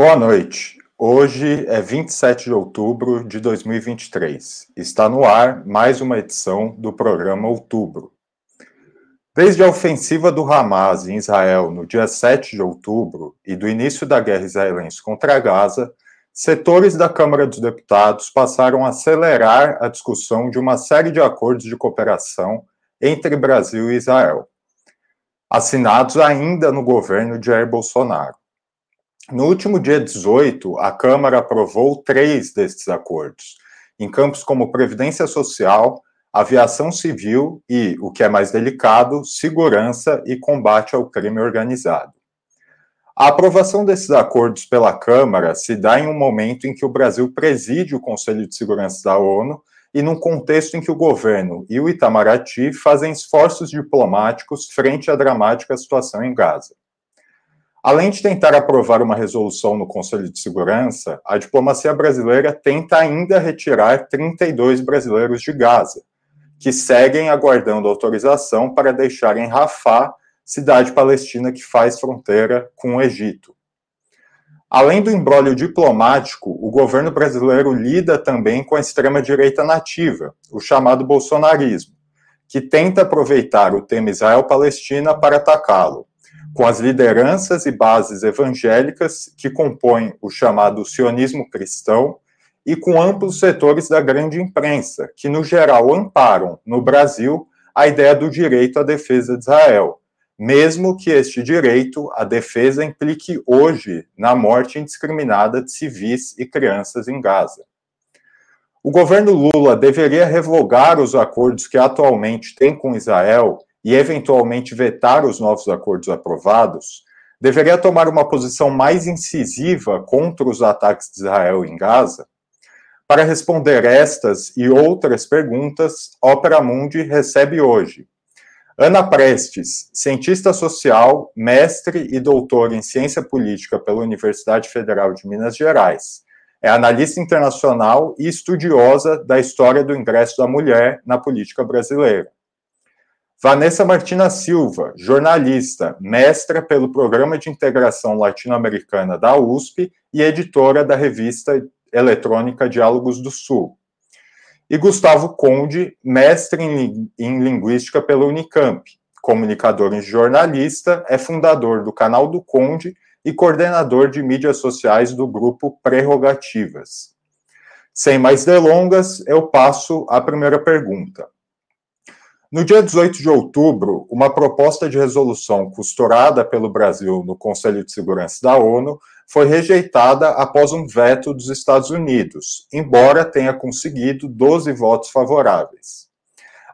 Boa noite. Hoje é 27 de outubro de 2023. Está no ar mais uma edição do programa Outubro. Desde a ofensiva do Hamas em Israel no dia 7 de outubro e do início da guerra israelense contra Gaza, setores da Câmara dos Deputados passaram a acelerar a discussão de uma série de acordos de cooperação entre Brasil e Israel, assinados ainda no governo de Jair Bolsonaro. No último dia 18, a Câmara aprovou três desses acordos, em campos como Previdência Social, Aviação Civil e, o que é mais delicado, Segurança e Combate ao Crime Organizado. A aprovação desses acordos pela Câmara se dá em um momento em que o Brasil preside o Conselho de Segurança da ONU e num contexto em que o governo e o Itamaraty fazem esforços diplomáticos frente à dramática situação em Gaza. Além de tentar aprovar uma resolução no Conselho de Segurança, a diplomacia brasileira tenta ainda retirar 32 brasileiros de Gaza, que seguem aguardando autorização para deixar em Rafah, cidade palestina que faz fronteira com o Egito. Além do embrólio diplomático, o governo brasileiro lida também com a extrema-direita nativa, o chamado bolsonarismo, que tenta aproveitar o tema Israel-Palestina para atacá-lo com as lideranças e bases evangélicas que compõem o chamado sionismo cristão e com amplos setores da grande imprensa, que no geral amparam no Brasil a ideia do direito à defesa de Israel, mesmo que este direito à defesa implique hoje na morte indiscriminada de civis e crianças em Gaza. O governo Lula deveria revogar os acordos que atualmente tem com Israel e eventualmente vetar os novos acordos aprovados, deveria tomar uma posição mais incisiva contra os ataques de Israel em Gaza? Para responder estas e outras perguntas, Opera Mundi recebe hoje Ana Prestes, cientista social, mestre e doutora em ciência política pela Universidade Federal de Minas Gerais. É analista internacional e estudiosa da história do ingresso da mulher na política brasileira. Vanessa Martina Silva, jornalista, mestra pelo Programa de Integração Latino-Americana da USP e editora da revista eletrônica Diálogos do Sul. E Gustavo Conde, mestre em, em Linguística pela Unicamp, comunicador e jornalista, é fundador do canal do Conde e coordenador de mídias sociais do grupo Prerrogativas. Sem mais delongas, eu passo à primeira pergunta. No dia 18 de outubro, uma proposta de resolução costurada pelo Brasil no Conselho de Segurança da ONU foi rejeitada após um veto dos Estados Unidos, embora tenha conseguido 12 votos favoráveis.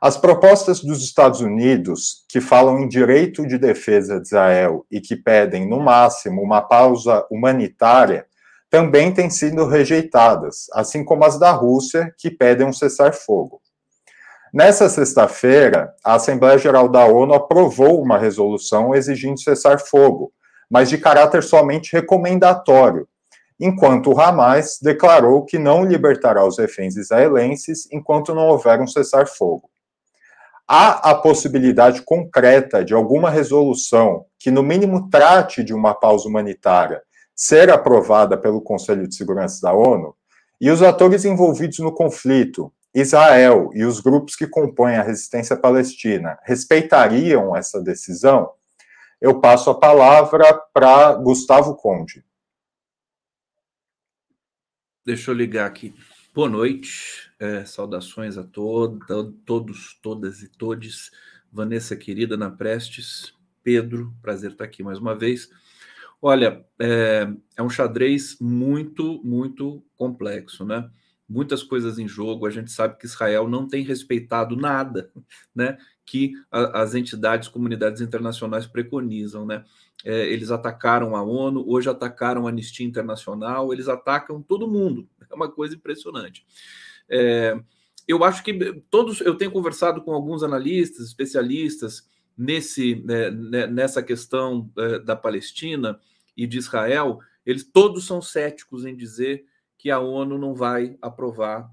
As propostas dos Estados Unidos, que falam em direito de defesa de Israel e que pedem, no máximo, uma pausa humanitária, também têm sido rejeitadas, assim como as da Rússia, que pedem um cessar-fogo. Nessa sexta-feira, a Assembleia Geral da ONU aprovou uma resolução exigindo cessar-fogo, mas de caráter somente recomendatório, enquanto o Hamas declarou que não libertará os reféns israelenses enquanto não houver um cessar-fogo. Há a possibilidade concreta de alguma resolução que, no mínimo, trate de uma pausa humanitária ser aprovada pelo Conselho de Segurança da ONU, e os atores envolvidos no conflito, Israel e os grupos que compõem a resistência palestina respeitariam essa decisão? Eu passo a palavra para Gustavo Conde. Deixa eu ligar aqui. Boa noite, é, saudações a todos, todas e todes. Vanessa querida, na Prestes, Pedro, prazer estar aqui mais uma vez. Olha, é, é um xadrez muito, muito complexo, né? Muitas coisas em jogo. A gente sabe que Israel não tem respeitado nada, né? Que a, as entidades, comunidades internacionais preconizam, né? É, eles atacaram a ONU, hoje atacaram a Anistia Internacional, eles atacam todo mundo. É uma coisa impressionante. É, eu acho que todos, eu tenho conversado com alguns analistas, especialistas nesse, né, né nessa questão é, da Palestina e de Israel. Eles todos são céticos em dizer que a ONU não vai aprovar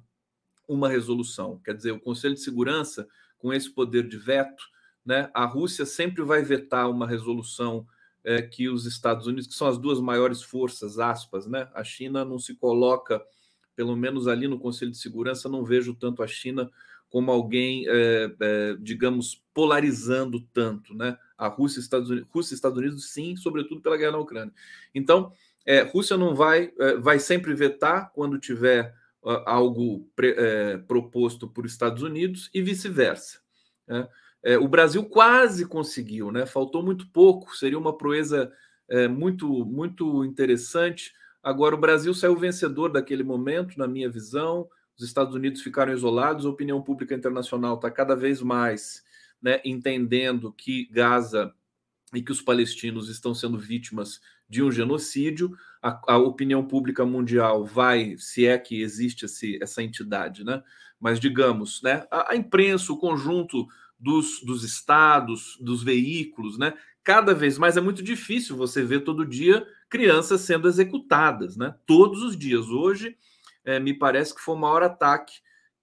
uma resolução. Quer dizer, o Conselho de Segurança, com esse poder de veto, né, a Rússia sempre vai vetar uma resolução é, que os Estados Unidos, que são as duas maiores forças, aspas, né? A China não se coloca, pelo menos ali no Conselho de Segurança, não vejo tanto a China como alguém, é, é, digamos, polarizando tanto, né? A Rússia e Estados Unidos, Rússia e Estados Unidos, sim, sobretudo pela guerra na Ucrânia. Então, é, Rússia não vai, é, vai sempre vetar quando tiver uh, algo pre, é, proposto por Estados Unidos e vice-versa. Né? É, o Brasil quase conseguiu, né? Faltou muito pouco, seria uma proeza é, muito, muito interessante. Agora, o Brasil saiu vencedor daquele momento, na minha visão. Os Estados Unidos ficaram isolados, a opinião pública internacional está cada vez mais né, entendendo que Gaza e que os palestinos estão sendo vítimas de um genocídio. A, a opinião pública mundial vai, se é que existe esse, essa entidade, né? Mas digamos, né, a, a imprensa, o conjunto dos, dos estados, dos veículos, né? Cada vez mais é muito difícil você ver todo dia crianças sendo executadas, né? Todos os dias. Hoje, é, me parece que foi o maior ataque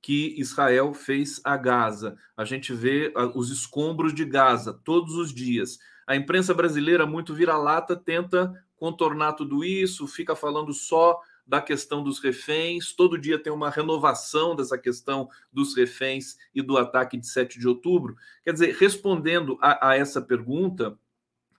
que Israel fez a Gaza. A gente vê os escombros de Gaza todos os dias. A imprensa brasileira, muito vira-lata, tenta contornar tudo isso, fica falando só da questão dos reféns, todo dia tem uma renovação dessa questão dos reféns e do ataque de 7 de outubro. Quer dizer, respondendo a, a essa pergunta,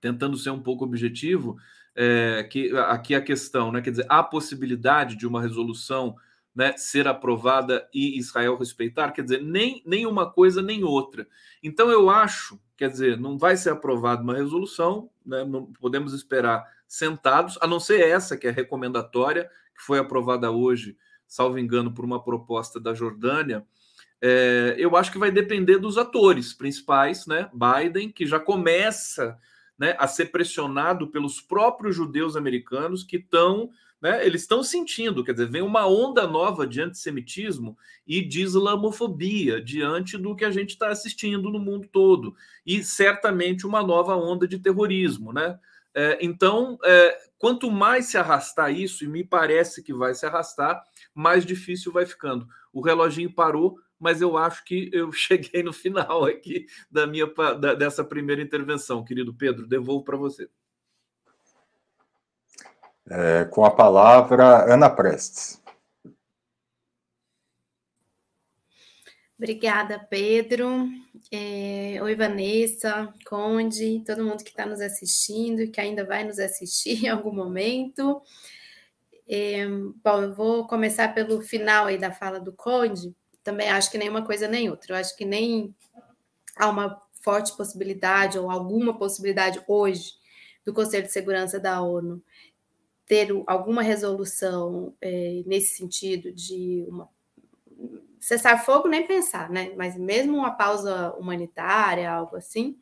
tentando ser um pouco objetivo, é, que aqui a questão, né? Quer dizer, há possibilidade de uma resolução né, ser aprovada e Israel respeitar, quer dizer, nem, nem uma coisa nem outra. Então eu acho, quer dizer, não vai ser aprovada uma resolução, né, não podemos esperar sentados, a não ser essa que é recomendatória, que foi aprovada hoje, salvo engano, por uma proposta da Jordânia, é, eu acho que vai depender dos atores principais, né? Biden, que já começa né, a ser pressionado pelos próprios judeus americanos que estão, né, eles estão sentindo, quer dizer, vem uma onda nova de antissemitismo e de islamofobia diante do que a gente está assistindo no mundo todo, e certamente uma nova onda de terrorismo, né? É, então, é, quanto mais se arrastar isso, e me parece que vai se arrastar, mais difícil vai ficando. O reloginho parou, mas eu acho que eu cheguei no final aqui da minha da, dessa primeira intervenção, querido Pedro. Devolvo para você. É, com a palavra, Ana Prestes. Obrigada, Pedro. É, oi, Vanessa, Conde, todo mundo que está nos assistindo e que ainda vai nos assistir em algum momento. É, bom, eu vou começar pelo final aí da fala do Conde. Também acho que nem uma coisa nem outra. Eu acho que nem há uma forte possibilidade ou alguma possibilidade hoje do Conselho de Segurança da ONU ter alguma resolução é, nesse sentido de uma cessar fogo nem pensar, né? Mas mesmo uma pausa humanitária, algo assim.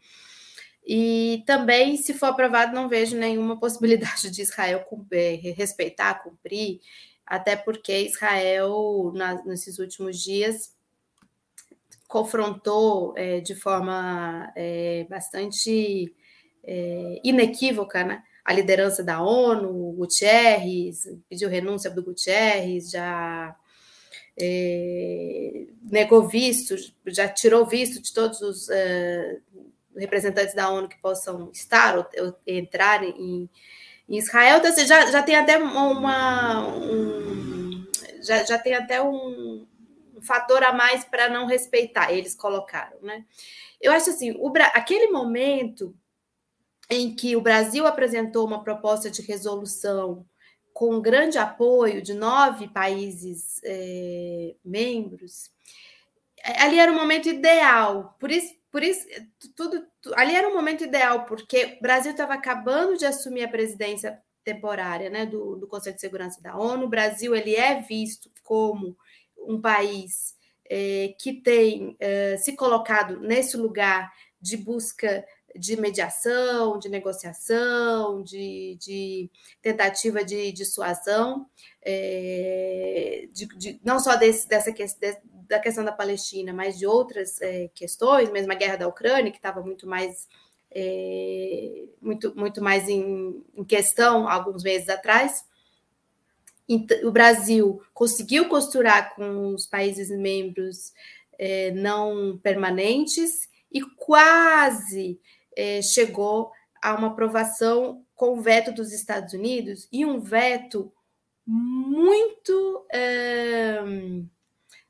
E também, se for aprovado, não vejo nenhuma possibilidade de Israel cumprir, respeitar, cumprir, até porque Israel, na, nesses últimos dias, confrontou é, de forma é, bastante é, inequívoca né, a liderança da ONU, o Guterres, pediu renúncia do Guterres, já é, negou visto, já tirou visto de todos os é, representantes da ONU que possam estar ou, ou entrar em, em, Israel. Então, já, já tem até uma. Um, já, já tem até um, um fator a mais para não respeitar, eles colocaram, né? Eu acho assim, o, aquele momento em que o Brasil apresentou uma proposta de resolução com grande apoio de nove países é, membros, é, ali era o momento ideal. Por isso, por isso tudo, tudo ali era o momento ideal, porque o Brasil estava acabando de assumir a presidência temporária né, do, do Conselho de Segurança da ONU. O Brasil ele é visto como um país é, que tem é, se colocado nesse lugar de busca de mediação, de negociação, de, de tentativa de dissuasão, é, de, de, não só desse, dessa de, da questão da Palestina, mas de outras é, questões, mesmo a guerra da Ucrânia, que estava muito mais é, muito, muito mais em, em, questão alguns meses atrás. O Brasil conseguiu costurar com os países membros é, não permanentes e quase é, chegou a uma aprovação com veto dos Estados Unidos e um veto muito. É, não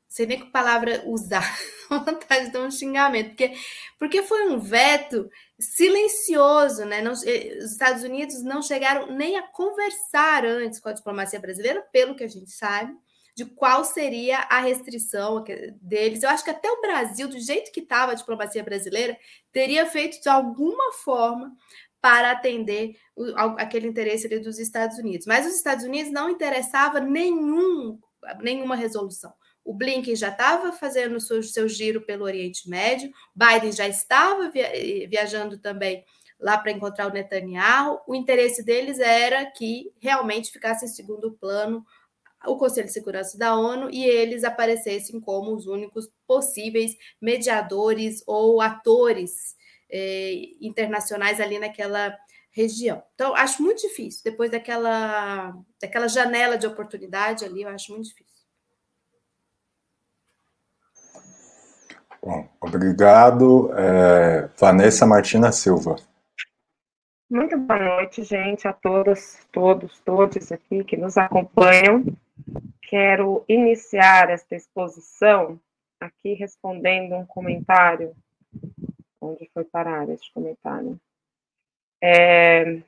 sei nem que palavra usar, vontade de dar um xingamento, porque, porque foi um veto silencioso, né? Não, eh, os Estados Unidos não chegaram nem a conversar antes com a diplomacia brasileira, pelo que a gente sabe, de qual seria a restrição deles. Eu acho que até o Brasil, do jeito que estava a diplomacia brasileira, teria feito de alguma forma para atender o, aquele interesse dos Estados Unidos. Mas os Estados Unidos não interessava nenhum, nenhuma resolução. O Blinken já estava fazendo seu, seu, giro pelo Oriente Médio, Biden já estava via, viajando também lá para encontrar o Netanyahu. O interesse deles era que realmente ficasse em segundo plano o Conselho de Segurança da ONU e eles aparecessem como os únicos possíveis mediadores ou atores eh, internacionais ali naquela região. Então, acho muito difícil. Depois daquela, daquela janela de oportunidade ali, eu acho muito difícil. Bom, obrigado. É, Vanessa Martina Silva. Muito boa noite, gente, a todas, todos, todos aqui que nos acompanham. Quero iniciar esta exposição aqui respondendo um comentário. Onde foi parar este comentário? É,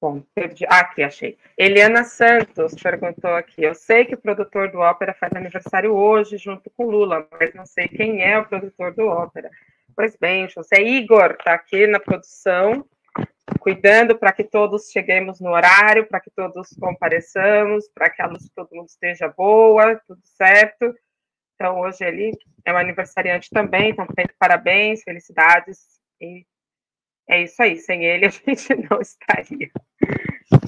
Bom, perdi. Ah, aqui, achei. Eliana Santos perguntou aqui. Eu sei que o produtor do ópera faz aniversário hoje, junto com Lula, mas não sei quem é o produtor do ópera. Pois bem, José Igor está aqui na produção, cuidando para que todos cheguemos no horário, para que todos compareçamos, para que a luz de todo mundo esteja boa, tudo certo. Então, hoje ele é um aniversariante também, então, parabéns, felicidades e é isso aí, sem ele a gente não estaria.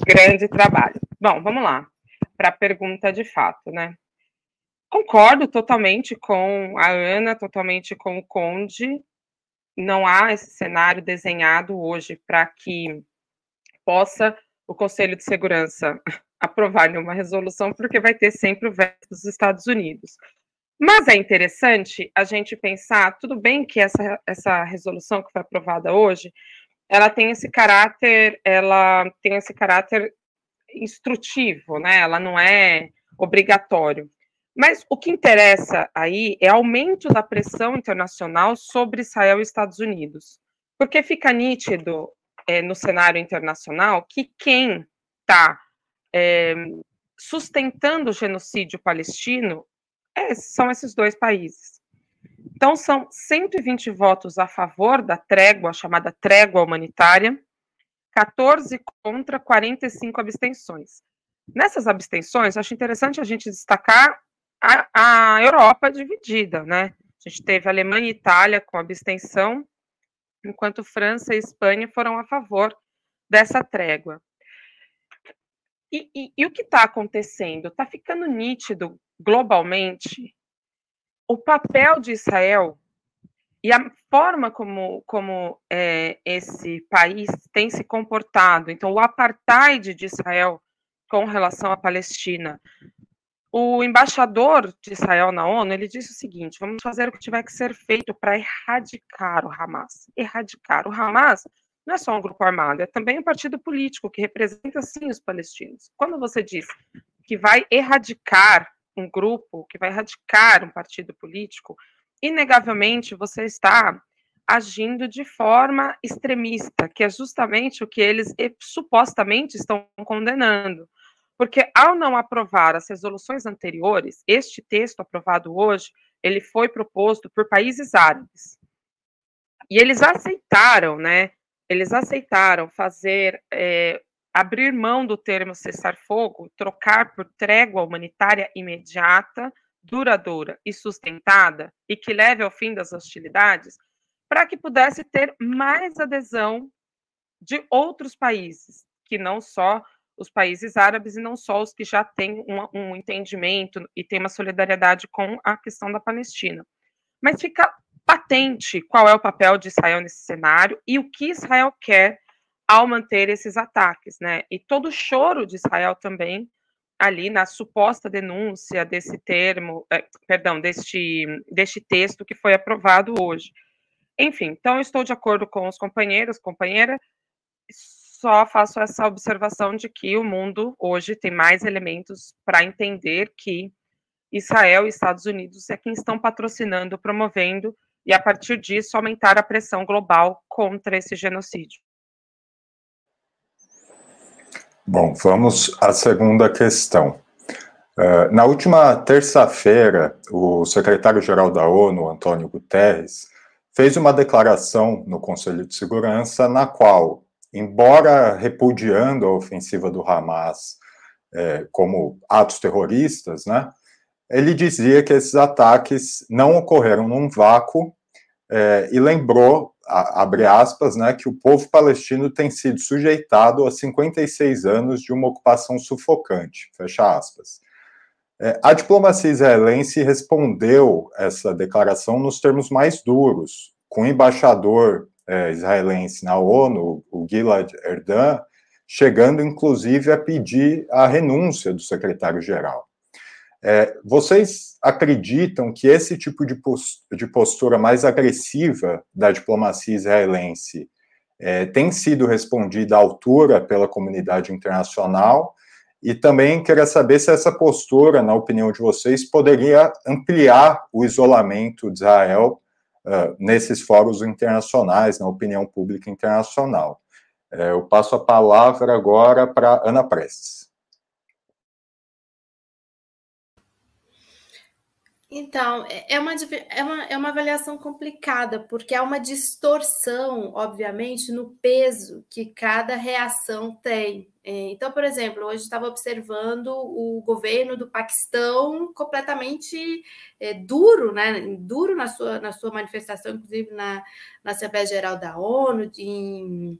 Grande trabalho. Bom, vamos lá para a pergunta de fato, né? Concordo totalmente com a Ana, totalmente com o Conde. Não há esse cenário desenhado hoje para que possa o Conselho de Segurança aprovar uma resolução, porque vai ter sempre o veto dos Estados Unidos. Mas é interessante a gente pensar, tudo bem que essa, essa resolução que foi aprovada hoje, ela tem esse caráter, ela tem esse caráter instrutivo, né? Ela não é obrigatório. Mas o que interessa aí é aumento da pressão internacional sobre Israel e Estados Unidos, porque fica nítido é, no cenário internacional que quem está é, sustentando o genocídio palestino é, são esses dois países. Então, são 120 votos a favor da trégua, chamada trégua humanitária, 14 contra, 45 abstenções. Nessas abstenções, acho interessante a gente destacar a, a Europa dividida, né? A gente teve Alemanha e Itália com abstenção, enquanto França e Espanha foram a favor dessa trégua. E, e, e o que está acontecendo? Está ficando nítido globalmente o papel de Israel e a forma como, como é, esse país tem se comportado, então o apartheid de Israel com relação à Palestina. O embaixador de Israel na ONU ele disse o seguinte: vamos fazer o que tiver que ser feito para erradicar o Hamas. Erradicar o Hamas não é só um grupo armado, é também um partido político que representa sim os palestinos. Quando você diz que vai erradicar um grupo, que vai erradicar um partido político, inegavelmente você está agindo de forma extremista, que é justamente o que eles supostamente estão condenando. Porque ao não aprovar as resoluções anteriores, este texto aprovado hoje, ele foi proposto por países árabes. E eles aceitaram, né? Eles aceitaram fazer é, abrir mão do termo cessar-fogo, trocar por trégua humanitária imediata, duradoura e sustentada e que leve ao fim das hostilidades, para que pudesse ter mais adesão de outros países, que não só os países árabes e não só os que já têm um, um entendimento e têm uma solidariedade com a questão da Palestina. Mas fica patente qual é o papel de Israel nesse cenário e o que Israel quer ao manter esses ataques, né? E todo o choro de Israel também ali na suposta denúncia desse termo, é, perdão, deste, deste texto que foi aprovado hoje. enfim, então eu estou de acordo com os companheiros, companheira, só faço essa observação de que o mundo hoje tem mais elementos para entender que Israel e Estados Unidos é quem estão patrocinando, promovendo e a partir disso aumentar a pressão global contra esse genocídio. Bom, vamos à segunda questão. Uh, na última terça-feira, o secretário-geral da ONU, Antônio Guterres, fez uma declaração no Conselho de Segurança na qual, embora repudiando a ofensiva do Hamas é, como atos terroristas, né, ele dizia que esses ataques não ocorreram num vácuo é, e lembrou, a, abre aspas, né, que o povo palestino tem sido sujeitado a 56 anos de uma ocupação sufocante, fecha aspas. É, a diplomacia israelense respondeu essa declaração nos termos mais duros, com o embaixador é, israelense na ONU, o Gilad Erdan, chegando inclusive a pedir a renúncia do secretário-geral. É, vocês acreditam que esse tipo de, de, postura mais agressiva da diplomacia israelense é, tem sido respondida à altura pela comunidade internacional? E também queria saber se essa postura, na opinião de vocês, poderia ampliar o isolamento de Israel uh, nesses fóruns internacionais, na opinião pública internacional. É, eu passo a palavra agora para Ana Prestes. Então, é, é uma, é, uma, é uma avaliação complicada, porque há uma distorção, obviamente, no peso que cada reação tem. É, então, por exemplo, hoje estava observando o governo do Paquistão completamente é, duro, né? Duro na sua, na sua manifestação, inclusive na, na Assembleia Geral da ONU, em,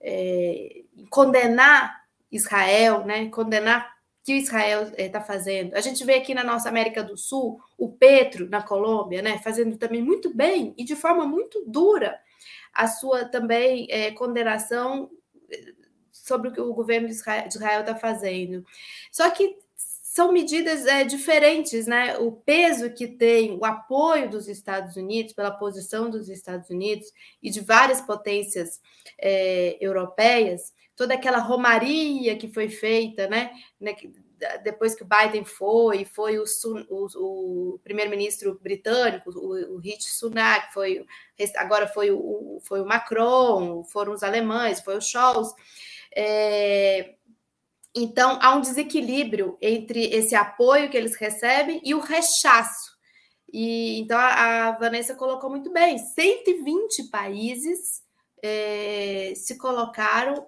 é, em condenar Israel, né? Condenar que Israel está fazendo. A gente vê aqui na nossa América do Sul o Petro na Colômbia, né, fazendo também muito bem e de forma muito dura a sua também é, condenação sobre o que o governo de Israel está fazendo. Só que são medidas é, diferentes, né? O peso que tem o apoio dos Estados Unidos, pela posição dos Estados Unidos e de várias potências é, europeias, toda aquela romaria que foi feita, né? né depois que o Biden foi, foi o, o, o primeiro-ministro britânico, o, o Rishi Sunak, foi, agora foi o, foi o Macron, foram os alemães, foi o Scholz. É, então, há um desequilíbrio entre esse apoio que eles recebem e o rechaço. E, então, a, Vanessa colocou muito bem: 120 países é, se colocaram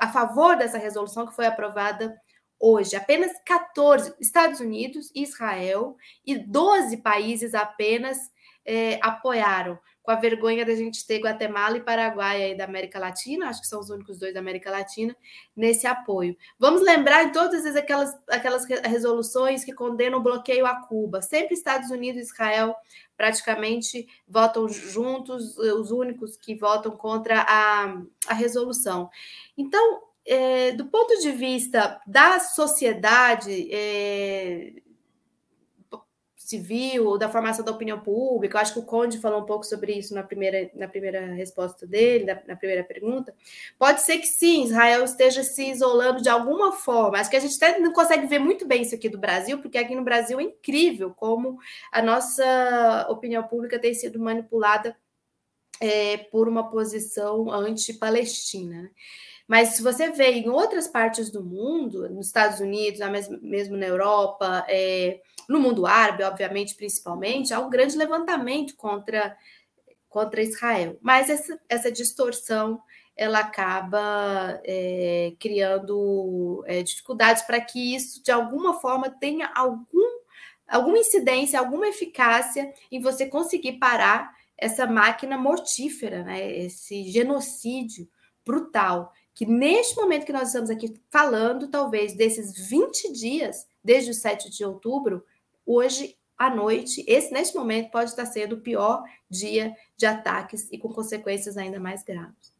a favor dessa resolução que foi aprovada hoje. Apenas 14, Estados Unidos, Israel e 12 países apenas é, apoiaram, com a vergonha da gente ter Guatemala e Paraguai aí da América Latina, acho que são os únicos dois da América Latina, nesse apoio. Vamos lembrar em todas aquelas, aquelas resoluções que condenam o bloqueio a Cuba. Sempre Estados Unidos e Israel praticamente votam juntos, os únicos que votam contra a, a resolução. Então, é, do ponto de vista da sociedade, é, civil, ou da formação da opinião pública. Eu acho que o Conde falou um pouco sobre isso na primeira, na primeira resposta dele, na, na primeira pergunta. Pode ser que sim, Israel esteja se isolando de alguma forma. Acho que a gente até não consegue ver muito bem isso aqui do Brasil, porque aqui no Brasil é incrível como a nossa opinião pública tem sido manipulada é, por uma posição anti-palestina. Mas se você vê em outras partes do mundo, nos Estados Unidos, mesmo na Europa, é, no mundo árabe, obviamente, principalmente, há um grande levantamento contra, contra Israel. Mas essa, essa distorção ela acaba é, criando é, dificuldades para que isso, de alguma forma, tenha algum, alguma incidência, alguma eficácia em você conseguir parar essa máquina mortífera, né? esse genocídio brutal que neste momento que nós estamos aqui falando, talvez desses 20 dias, desde o 7 de outubro, hoje à noite, esse neste momento pode estar sendo o pior dia de ataques e com consequências ainda mais graves.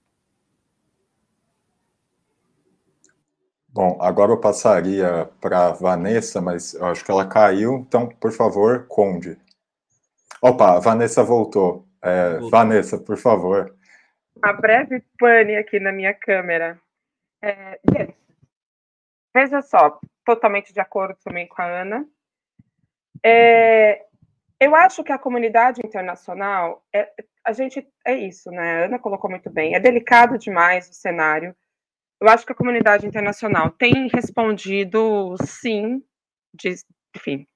Bom, agora eu passaria para a Vanessa, mas eu acho que ela caiu, então, por favor, Conde. Opa, a Vanessa voltou. É, Vanessa, por favor. Uma breve pane aqui na minha câmera. É, veja só, totalmente de acordo também com a Ana. É, eu acho que a comunidade internacional, é, a gente é isso, né? A Ana colocou muito bem. É delicado demais o cenário. Eu acho que a comunidade internacional tem respondido sim, de, enfim,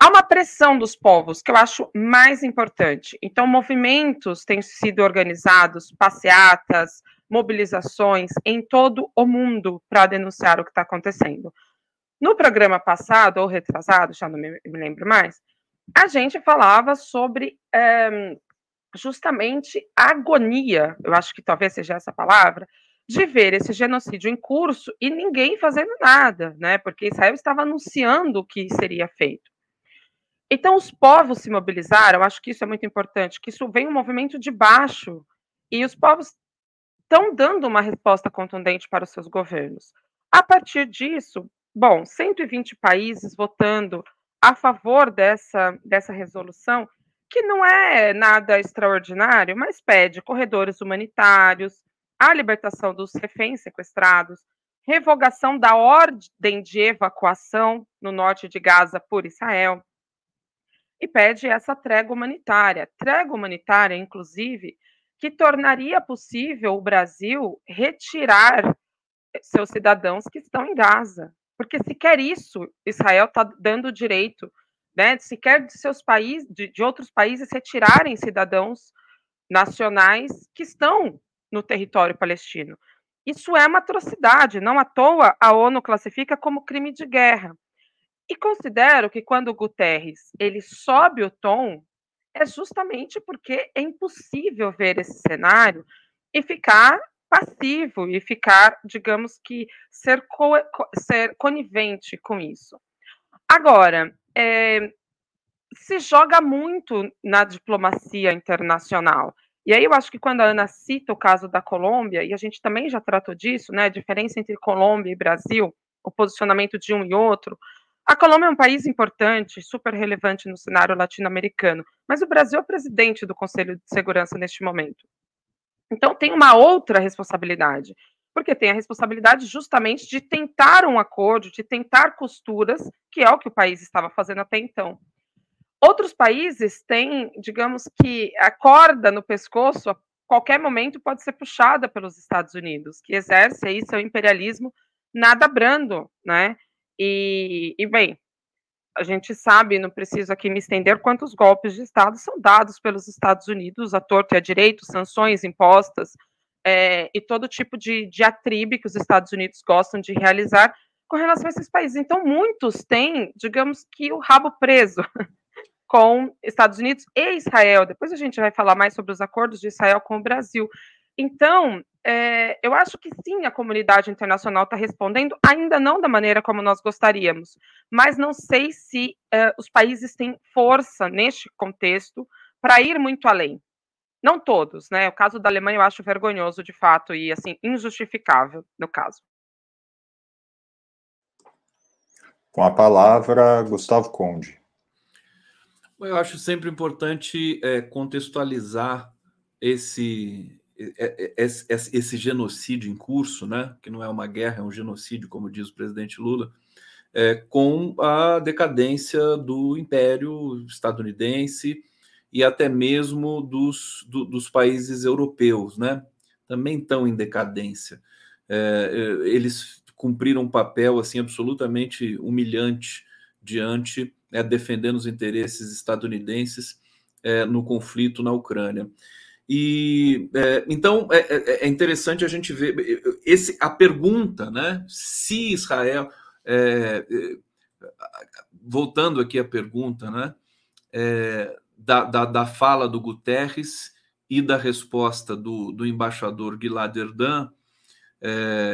Há uma pressão dos povos que eu acho mais importante. Então, movimentos têm sido organizados, passeatas, mobilizações em todo o mundo para denunciar o que está acontecendo. No programa passado, ou retrasado, já não me, lembro mais, a gente falava sobre é, justamente a agonia, eu acho que talvez seja essa palavra, de ver esse genocídio em curso e ninguém fazendo nada, né? Porque Israel estava anunciando o que seria feito. Então, os povos se mobilizaram, acho que isso é muito importante, que isso vem um movimento de baixo, e os povos estão dando uma resposta contundente para os seus governos. A partir disso, bom, 120 países votando a favor dessa, dessa resolução, que não é nada extraordinário, mas pede corredores humanitários, a libertação dos reféns sequestrados, revogação da ordem de evacuação no norte de Gaza por Israel, e pede essa trégua humanitária. Trégua humanitária, inclusive, que tornaria possível o Brasil retirar seus cidadãos que estão em Gaza. Porque se quer isso, Israel está dando direito, né? Se quer de seus países, de, de outros países retirarem cidadãos nacionais que estão no território palestino. Isso é uma atrocidade, não à toa a ONU classifica como crime de guerra. E considero que quando o Guterres ele sobe o tom, é justamente porque é impossível ver esse cenário e ficar passivo e ficar, digamos que, ser, co ser conivente com isso. Agora, é, se joga muito na diplomacia internacional. E aí eu acho que quando a Ana cita o caso da Colômbia, e a gente também já tratou disso, né, a diferença entre Colômbia e Brasil, o posicionamento de um e outro, a Colômbia é um país importante, super relevante no cenário latino-americano, mas o Brasil é presidente do Conselho de Segurança neste momento. Então tem uma outra responsabilidade, porque tem a responsabilidade justamente de tentar um acordo, de tentar costuras, que é o que o país estava fazendo até então. Outros países têm, digamos que a corda no pescoço, a qualquer momento pode ser puxada pelos Estados Unidos, que exerce aí seu imperialismo nada brando, né? E, e, bem, a gente sabe, não preciso aqui me estender, quantos golpes de Estado são dados pelos Estados Unidos, a torto e a direito, sanções impostas, é, e todo tipo de diatribe que os Estados Unidos gostam de realizar com relação a esses países. Então, muitos têm, digamos que, o rabo preso com Estados Unidos e Israel. Depois a gente vai falar mais sobre os acordos de Israel com o Brasil. Então, é, eu acho que sim, a comunidade internacional está respondendo, ainda não da maneira como nós gostaríamos, mas não sei se é, os países têm força neste contexto para ir muito além. Não todos, né? O caso da Alemanha eu acho vergonhoso de fato e assim injustificável no caso. Com a palavra, Gustavo Conde. Eu acho sempre importante é, contextualizar esse esse genocídio em curso, né, que não é uma guerra, é um genocídio, como diz o presidente Lula, é, com a decadência do império estadunidense e até mesmo dos, do, dos países europeus, né, também estão em decadência. É, é, eles cumpriram um papel assim absolutamente humilhante diante, é, defendendo os interesses estadunidenses é, no conflito na Ucrânia. E é, então é, é, é, interessante a gente ver esse, a pergunta, né? Se Israel, é, é voltando aqui à pergunta, né? É, da, da, da, fala do Guterres e da resposta do, do embaixador Gilad Erdan,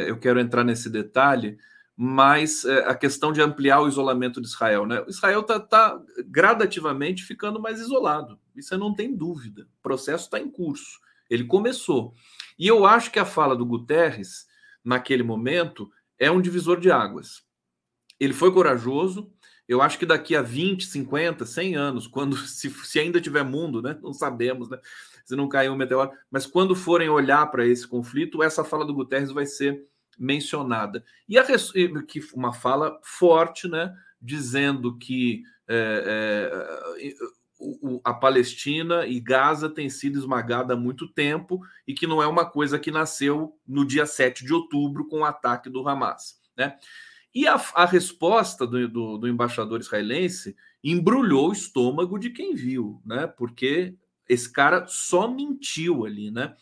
eu quero entrar nesse detalhe, mas é, a questão de ampliar o isolamento de Israel. Né? Israel está tá gradativamente ficando mais isolado, isso não tem dúvida. O processo está em curso, ele começou. E eu acho que a fala do Guterres, naquele momento, é um divisor de águas. Ele foi corajoso, Eu acho que daqui a 20, 50, 100 anos, quando se, se ainda tiver mundo, né? Não sabemos, né? Se não cair um meteoro, mas quando forem olhar para esse conflito, essa fala do Guterres vai ser mencionada. E a, que uma fala forte, né? Dizendo que é, é, o, a Palestina e Gaza têm sido esmagada há muito tempo e que não é uma coisa que nasceu no dia 7 de outubro com o ataque do Hamas. Né? E a, a resposta do, do, do, embaixador israelense embrulhou o estômago de quem viu, né? porque esse cara só mentiu ali. Né?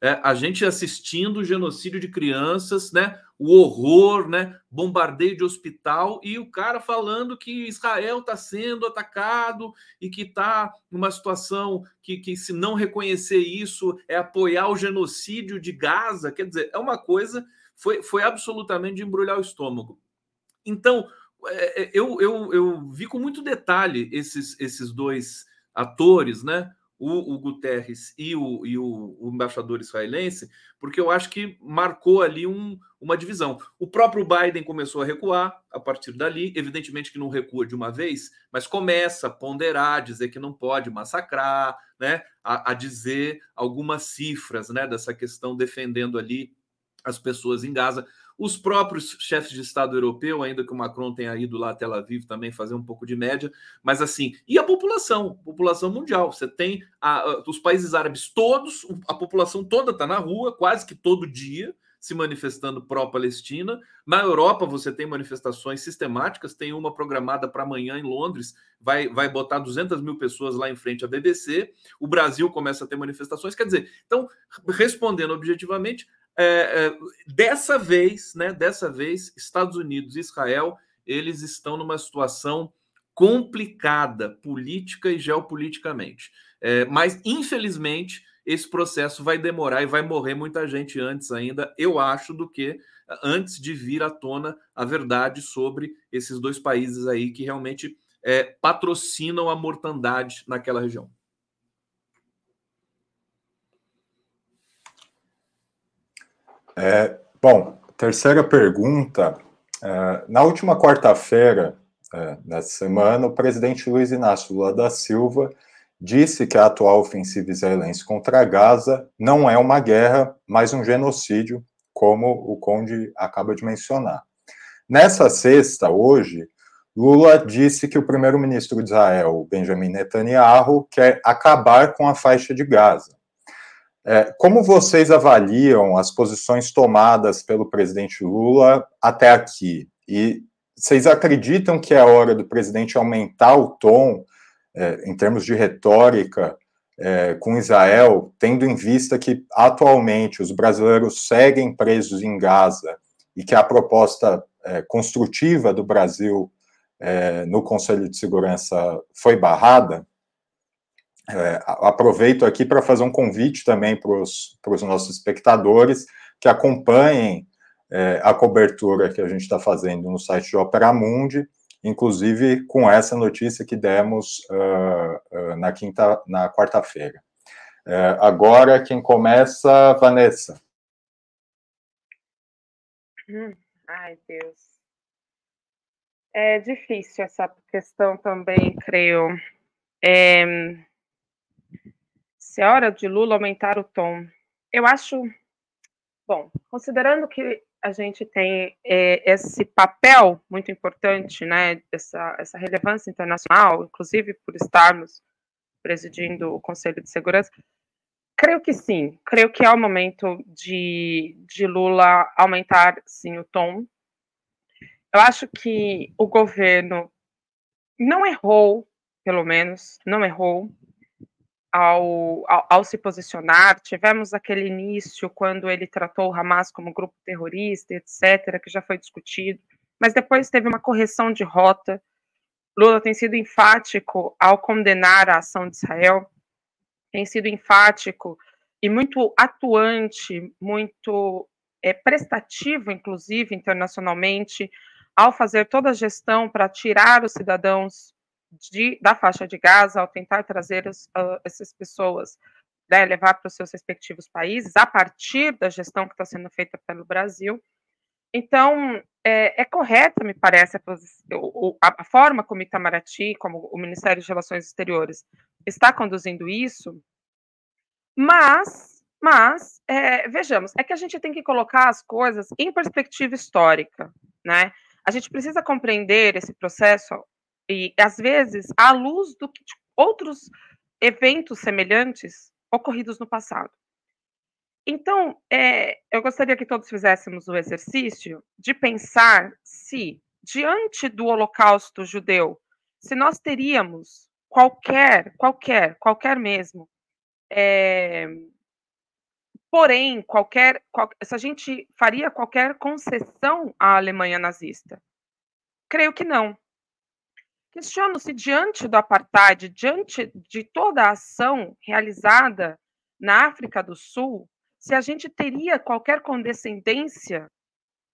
É, a gente assistindo o genocídio de crianças, né? o horror, né? Bombardeio de hospital e o cara falando que Israel está sendo atacado e que está numa situação que, que, se não reconhecer isso, é apoiar o genocídio de Gaza. Quer dizer, é uma coisa, foi, foi absolutamente de embrulhar o estômago. Então, é, é eu, eu, eu vi com muito detalhe esses, esses dois atores, né? O, o Guterres e, o, e o, o, embaixador israelense, porque eu acho que marcou ali um, uma divisão. O próprio Biden começou a recuar a partir dali, evidentemente que não recua de uma vez, mas começa a ponderar, dizer que não pode massacrar, né, a, a dizer algumas cifras né, dessa questão defendendo ali as pessoas em Gaza. Os próprios chefes de Estado europeu, ainda que o Macron tenha ido lá a Tel Aviv também fazer um pouco de média, mas assim, e a população, população mundial. Você tem a, os países árabes todos, a população toda está na rua, quase que todo dia, se manifestando pró-Palestina. Na Europa, você tem manifestações sistemáticas, tem uma programada para amanhã em Londres, vai, vai botar 200 mil pessoas lá em frente à BBC. O Brasil começa a ter manifestações. Quer dizer, então, respondendo objetivamente, é, é, dessa vez, né? Dessa vez, Estados Unidos e Israel eles estão numa situação complicada política e geopoliticamente. É, mas, infelizmente, esse processo vai demorar e vai morrer muita gente antes ainda, eu acho, do que antes de vir à tona a verdade sobre esses dois países aí que realmente é, patrocinam a mortandade naquela região. É, bom, terceira pergunta. É, na última quarta-feira é, semana, o presidente Luiz Inácio Lula da Silva disse que a atual ofensiva israelense contra Gaza não é uma guerra, mas um genocídio, como o Conde acaba de mencionar. Nessa sexta, hoje, Lula disse que o primeiro-ministro de Israel, Benjamin Netanyahu, quer acabar com a faixa de Gaza. É, como vocês avaliam as posições tomadas pelo presidente Lula até aqui? E vocês acreditam que é hora do presidente aumentar o tom é, em termos de retórica é, com Israel, tendo em vista que atualmente os brasileiros seguem presos em Gaza e que a proposta é, construtiva do Brasil é, no Conselho de Segurança foi barrada? É, aproveito aqui para fazer um convite também para os nossos espectadores que acompanhem é, a cobertura que a gente está fazendo no site de Opera Mundi, inclusive com essa notícia que demos uh, uh, na quinta, na quarta-feira. É, agora quem começa, Vanessa. Hum, ai, Deus. É difícil essa questão também, creio. É, se é hora de Lula aumentar o tom. Eu acho, bom, considerando que a gente tem é, esse papel muito importante, né, essa, essa relevância internacional, inclusive por estarmos presidindo o Conselho de Segurança, creio que sim, creio que é o momento de, de Lula aumentar, sim, o tom. Eu acho que o governo não errou, pelo menos, não errou, ao, ao, ao, se posicionar. Tivemos aquele início quando ele tratou o Hamas como grupo terrorista, etc., que já foi discutido, mas depois teve uma correção de rota. Lula tem sido enfático ao condenar a ação de Israel, tem sido enfático e muito atuante, muito é, prestativo, inclusive internacionalmente, ao fazer toda a gestão para tirar os cidadãos de, da faixa de Gaza, ao tentar trazer os, uh, essas pessoas, né, levar para os seus respectivos países, a partir da gestão que está sendo feita pelo Brasil. então, é, é, correta, me parece, a, a, a, forma como Itamaraty, como o Ministério de Relações Exteriores, está conduzindo isso, mas, mas é, vejamos, é que a gente tem que colocar as coisas em perspectiva histórica, né? A gente precisa compreender esse processo e, às vezes, à luz do que outros eventos semelhantes ocorridos no passado. Então, é, eu gostaria que todos fizéssemos o exercício de pensar se, diante do Holocausto judeu, se nós teríamos qualquer, qualquer, qualquer mesmo, é, porém, qualquer, qual, se a gente faria qualquer concessão à Alemanha nazista. Creio que não. Questiono-se diante do apartheid, diante de toda a ação realizada na África do Sul, se a gente teria qualquer condescendência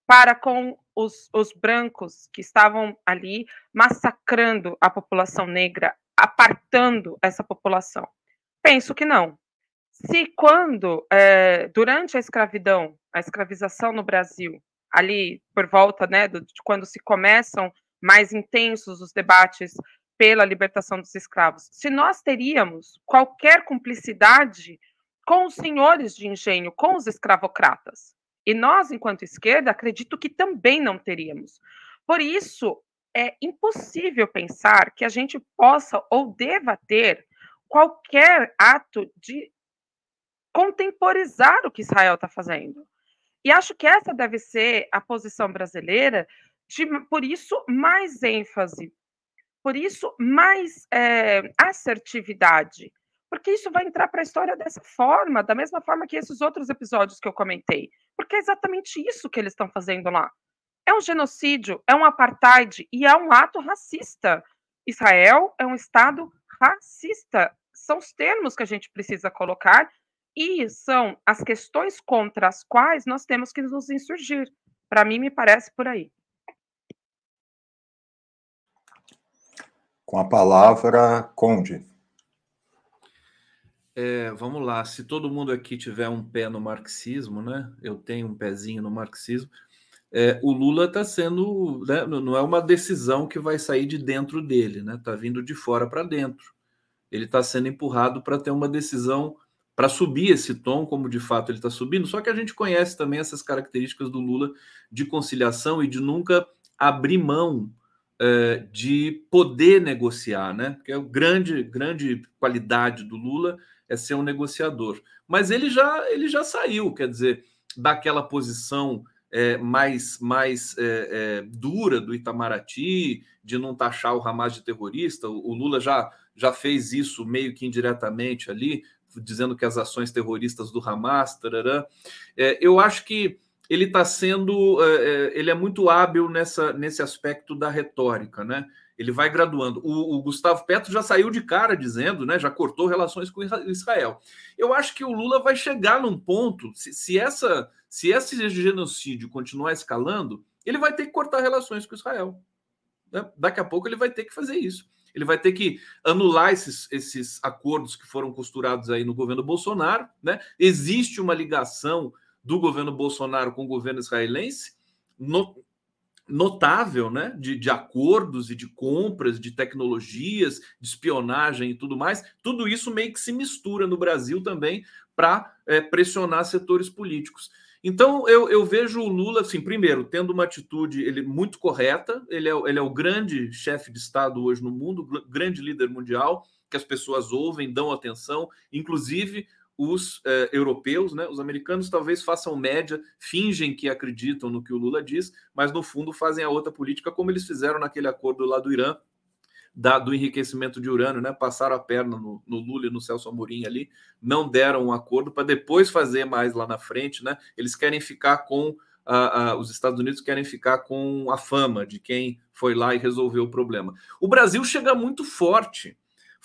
para com os, os brancos que estavam ali massacrando a população negra, apartando essa população? Penso que não. Se quando, é, durante a escravidão, a escravização no Brasil, ali por volta né, de quando se começam mais intensos os debates pela libertação dos escravos, se nós teríamos qualquer cumplicidade com os senhores de engenho, com os escravocratas. E nós, enquanto esquerda, acredito que também não teríamos. Por isso, é impossível pensar que a gente possa ou deva ter qualquer ato de contemporizar o que Israel está fazendo. E acho que essa deve ser a posição brasileira, de, por isso, mais ênfase, por isso, mais é, assertividade porque isso vai entrar para a história dessa forma, da mesma forma que esses outros episódios que eu comentei. Porque é exatamente isso que eles estão fazendo lá. É um genocídio, é um apartheid e é um ato racista. Israel é um Estado racista. São os termos que a gente precisa colocar e são as questões contra as quais nós temos que nos insurgir. Para mim, me parece por aí. Com a palavra, Conde. É, vamos lá, se todo mundo aqui tiver um pé no marxismo, né? Eu tenho um pezinho no marxismo. É, o Lula está sendo, né, não é uma decisão que vai sair de dentro dele, né? Está vindo de fora para dentro. Ele está sendo empurrado para ter uma decisão para subir esse tom, como de fato ele está subindo. Só que a gente conhece também essas características do Lula de conciliação e de nunca abrir mão é, de poder negociar, né? Porque é a grande, grande qualidade do Lula é ser um negociador. Mas ele já ele já saiu, quer dizer, daquela posição é, mais, mais é, é, dura do Itamaraty, de não taxar o Hamas de terrorista. O, o, Lula já, já fez isso meio que indiretamente ali, dizendo que as ações terroristas do Hamas. Tarará. Eu acho que ele está sendo. É, é, ele é muito hábil nessa, nesse aspecto da retórica, né? ele vai graduando. O, o, Gustavo Petro já saiu de cara dizendo, né, já cortou relações com Israel. Eu acho que o Lula vai chegar num ponto, se, se, essa, se esse genocídio continuar escalando, ele vai ter que cortar relações com Israel. Né? Daqui a pouco ele vai ter que fazer isso. Ele vai ter que anular esses, esses acordos que foram costurados aí no governo Bolsonaro. Né? Existe uma ligação do governo Bolsonaro com o governo israelense. No, notável né, de, de acordos e de compras, de tecnologias, de espionagem e tudo mais, tudo isso meio que se mistura no Brasil também para é, pressionar setores políticos. Então eu, eu, vejo o Lula, assim, primeiro, tendo uma atitude ele muito correta, ele é, ele é o grande chefe de Estado hoje no mundo, grande líder mundial, que as pessoas ouvem, dão atenção, inclusive os eh, europeus, né, os americanos talvez façam média, fingem que acreditam no que o Lula diz, mas no fundo fazem a outra política, como eles fizeram naquele acordo lá do Irã, da, do enriquecimento de urânio, né? Passaram a perna no, no Lula e no Celso Amorim ali, não deram um acordo para depois fazer mais lá na frente, né? Eles querem ficar com os Estados Unidos querem ficar com a fama de quem foi lá e resolveu o problema. O Brasil chega muito forte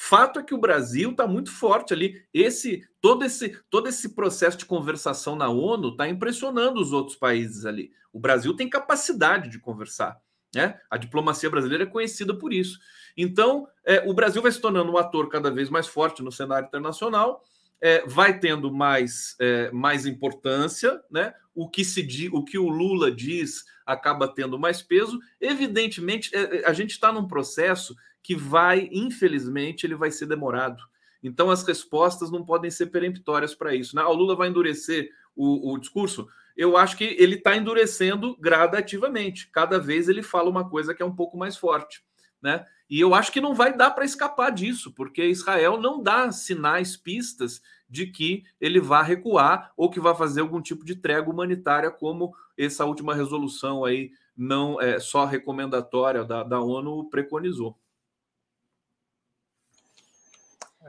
Fato é que o Brasil está muito forte ali. Esse todo esse todo esse processo de conversação na ONU está impressionando os outros países ali. O Brasil tem capacidade de conversar. Né? A diplomacia brasileira é conhecida por isso. Então, é, o Brasil vai se tornando um ator cada vez mais forte no cenário internacional. é, vai tendo mais, é, mais importância, né? O que se o que o Lula diz acaba tendo mais peso. Evidentemente, é, é, a gente está num processo que vai, infelizmente, ele vai ser demorado. Então, as respostas não podem ser peremptórias para isso. Né? Ah, o Lula vai endurecer o, o discurso. Eu acho que ele está endurecendo gradativamente. Cada vez ele fala uma coisa que é um pouco mais forte. Né? E eu acho que não vai dar para escapar disso, porque Israel não dá sinais, pistas de que ele vá recuar ou que vá fazer algum tipo de trégua humanitária, como essa última resolução aí, não é só recomendatória da, da ONU preconizou.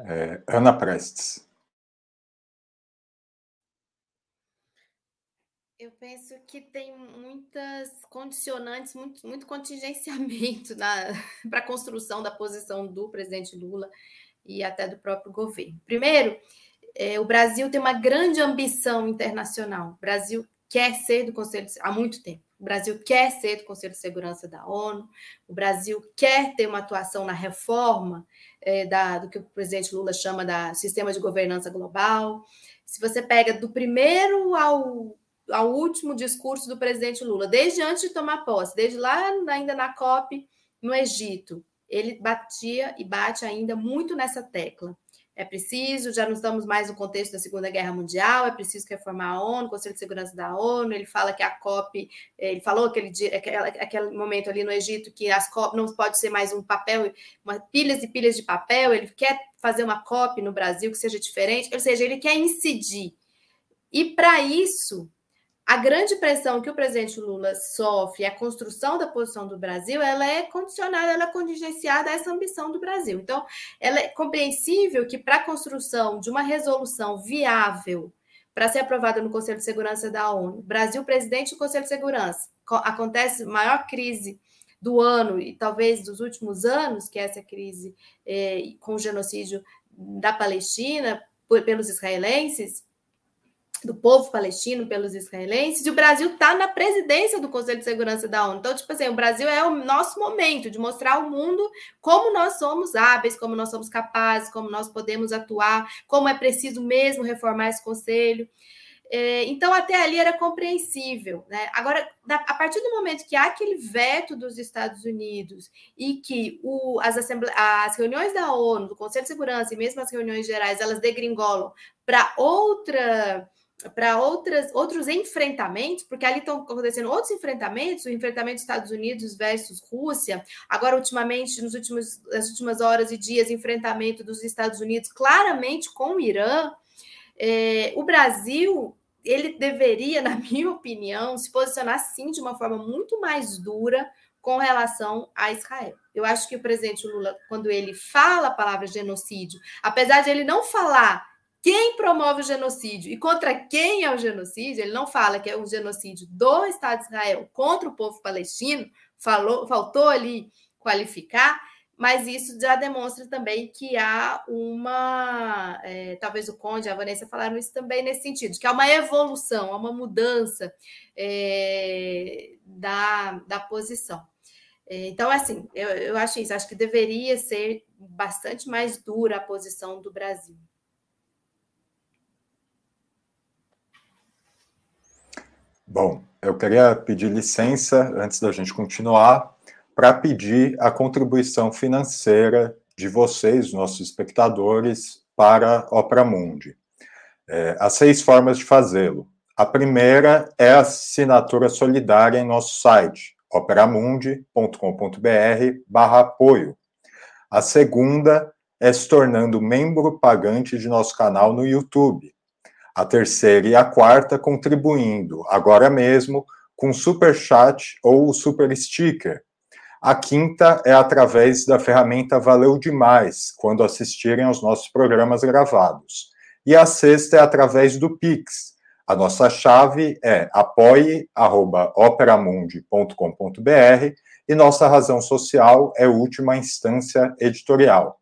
É, Ana Prestes. Eu penso que tem muitas condicionantes, muito, muito contingenciamento para a construção da posição do presidente Lula e até do próprio governo. Primeiro, é, o Brasil tem uma grande ambição internacional. O Brasil quer ser do Conselho há muito tempo. O Brasil quer ser do Conselho de Segurança da ONU. O Brasil quer ter uma atuação na reforma é, da, do que o presidente Lula chama da sistema de governança global. Se você pega do primeiro ao ao último discurso do presidente Lula, desde antes de tomar posse, desde lá ainda na COP no Egito, ele batia e bate ainda muito nessa tecla. É preciso, já não estamos mais no contexto da Segunda Guerra Mundial, é preciso reformar a ONU, o Conselho de Segurança da ONU. Ele fala que a COP, ele falou aquele, dia, aquele, aquele momento ali no Egito que as COP não pode ser mais um papel, uma, pilhas e pilhas de papel. Ele quer fazer uma COP no Brasil que seja diferente, ou seja, ele quer incidir. E para isso, a grande pressão que o presidente Lula sofre, a construção da posição do Brasil, ela é condicionada, ela é contingenciada a essa ambição do Brasil. Então, ela é compreensível que para a construção de uma resolução viável para ser aprovada no Conselho de Segurança da ONU, Brasil presidente do Conselho de Segurança, acontece maior crise do ano e talvez dos últimos anos, que é essa crise é, com o genocídio da Palestina por, pelos israelenses, do povo palestino pelos israelenses, e o Brasil está na presidência do Conselho de Segurança da ONU. Então, tipo assim, o Brasil é o nosso momento de mostrar ao mundo como nós somos hábeis, como nós somos capazes, como nós podemos atuar, como é preciso mesmo reformar esse conselho. É, então, até ali era compreensível. Né? Agora, a partir do momento que há aquele veto dos Estados Unidos e que o, as, as reuniões da ONU, do Conselho de Segurança e mesmo as reuniões gerais, elas degringolam para outra para outras outros enfrentamentos, porque ali estão acontecendo outros enfrentamentos, o enfrentamento dos Estados Unidos versus Rússia, agora ultimamente nos últimos nas últimas horas e dias enfrentamento dos Estados Unidos claramente com o Irã, é, o Brasil ele deveria, na minha opinião, se posicionar sim de uma forma muito mais dura com relação a Israel. Eu acho que o presidente Lula, quando ele fala a palavra genocídio, apesar de ele não falar quem promove o genocídio e contra quem é o genocídio, ele não fala que é um genocídio do Estado de Israel contra o povo palestino, falou, faltou ali qualificar, mas isso já demonstra também que há uma. É, talvez o Conde e a Vanessa falaram isso também nesse sentido, que há uma evolução, há uma mudança é, da, da posição. É, então, assim, eu, eu acho isso, acho que deveria ser bastante mais dura a posição do Brasil. Bom, eu queria pedir licença, antes da gente continuar, para pedir a contribuição financeira de vocês, nossos espectadores, para Opera Mundi. É, há seis formas de fazê-lo. A primeira é a assinatura solidária em nosso site, operamundi.com.br barra apoio. A segunda é se tornando membro pagante de nosso canal no YouTube a terceira e a quarta contribuindo, agora mesmo, com super chat ou super sticker. A quinta é através da ferramenta Valeu Demais, quando assistirem aos nossos programas gravados. E a sexta é através do Pix. A nossa chave é apoie.operamundi.com.br e nossa razão social é última instância editorial.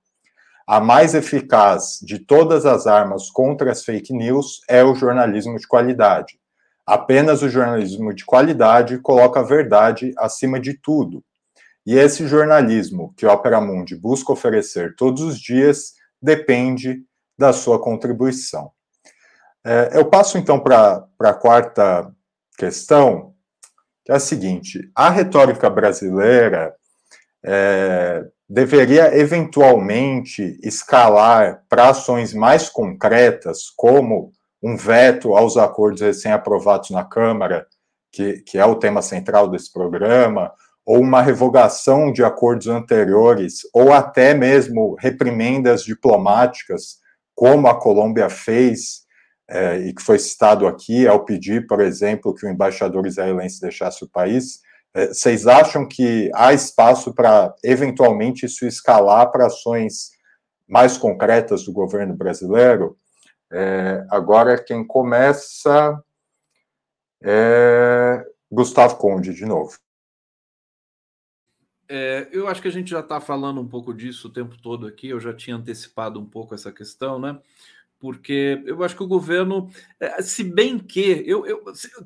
A mais eficaz de todas as armas contra as fake news é o jornalismo de qualidade. Apenas o jornalismo de qualidade coloca a verdade acima de tudo. E esse jornalismo que Opera Mundi busca oferecer todos os dias depende da sua contribuição. É, eu passo então para a quarta questão, que é a seguinte: a retórica brasileira é, deveria eventualmente escalar para ações mais concretas, como um veto aos acordos recém-aprovados na Câmara, que, que é o tema central desse programa, ou uma revogação de acordos anteriores, ou até mesmo reprimendas diplomáticas, como a Colômbia fez, é, e que foi citado aqui, ao pedir, por exemplo, que o embaixador israelense deixasse o país. É, vocês acham que há espaço para, eventualmente, isso escalar para ações mais concretas do governo brasileiro? É, agora, quem começa é Gustavo Conde, de novo. É, eu acho que a gente já está falando um pouco disso o tempo todo aqui, eu já tinha antecipado um pouco essa questão, né? Porque eu acho que o governo, é, se bem que eu, eu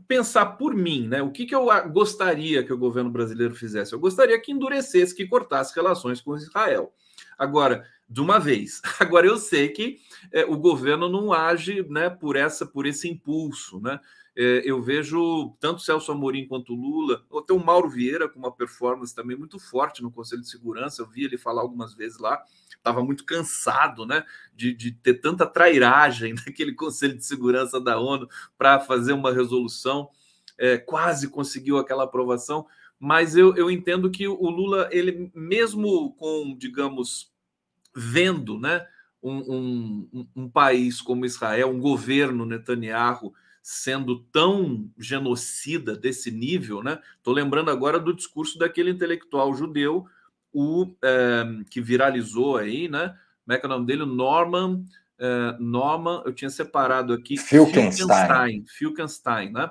pensar por mim, né? O que, que eu gostaria que o governo brasileiro fizesse? Eu gostaria que endurecesse, que cortasse relações com Israel. Agora, de uma vez. Agora eu sei que é, o governo não age né, por essa, por esse impulso, né? É, eu vejo tanto Celso Amorim quanto Lula, ou até o Mauro Vieira com uma performance também muito forte no Conselho de Segurança. Eu vi ele falar algumas vezes lá, estava muito cansado né, de, de ter tanta trairagem naquele Conselho de Segurança da ONU para fazer uma resolução. É, quase conseguiu aquela aprovação, mas eu, eu entendo que o Lula, ele mesmo com, digamos, vendo né, um, um, um país como Israel, um governo Netanyahu sendo tão genocida desse nível, né? Estou lembrando agora do discurso daquele intelectual judeu, o é, que viralizou aí, né? Como é que é o nome dele? Norman, é, Norman, eu tinha separado aqui. Filkenstein. Filkenstein, né?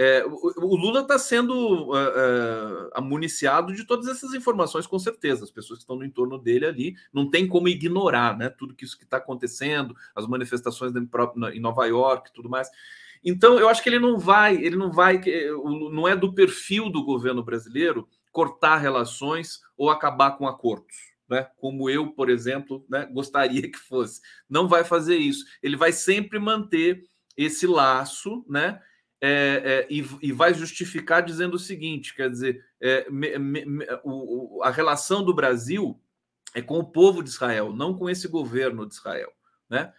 É, o, Lula está sendo é, amuniciado de todas essas informações, com certeza. As pessoas que estão no entorno dele ali não tem como ignorar né, tudo que isso que está acontecendo, as manifestações em Nova York e tudo mais. Então, eu acho que ele não vai, ele não vai, não é do perfil do governo brasileiro cortar relações ou acabar com acordos. Né? Como eu, por exemplo, né, gostaria que fosse. Não vai fazer isso. Ele vai sempre manter esse laço, né? É, é, e, e, vai justificar dizendo o seguinte: quer dizer, é, me, me, o, a relação do Brasil é com o povo de Israel, não com esse governo de Israel, né?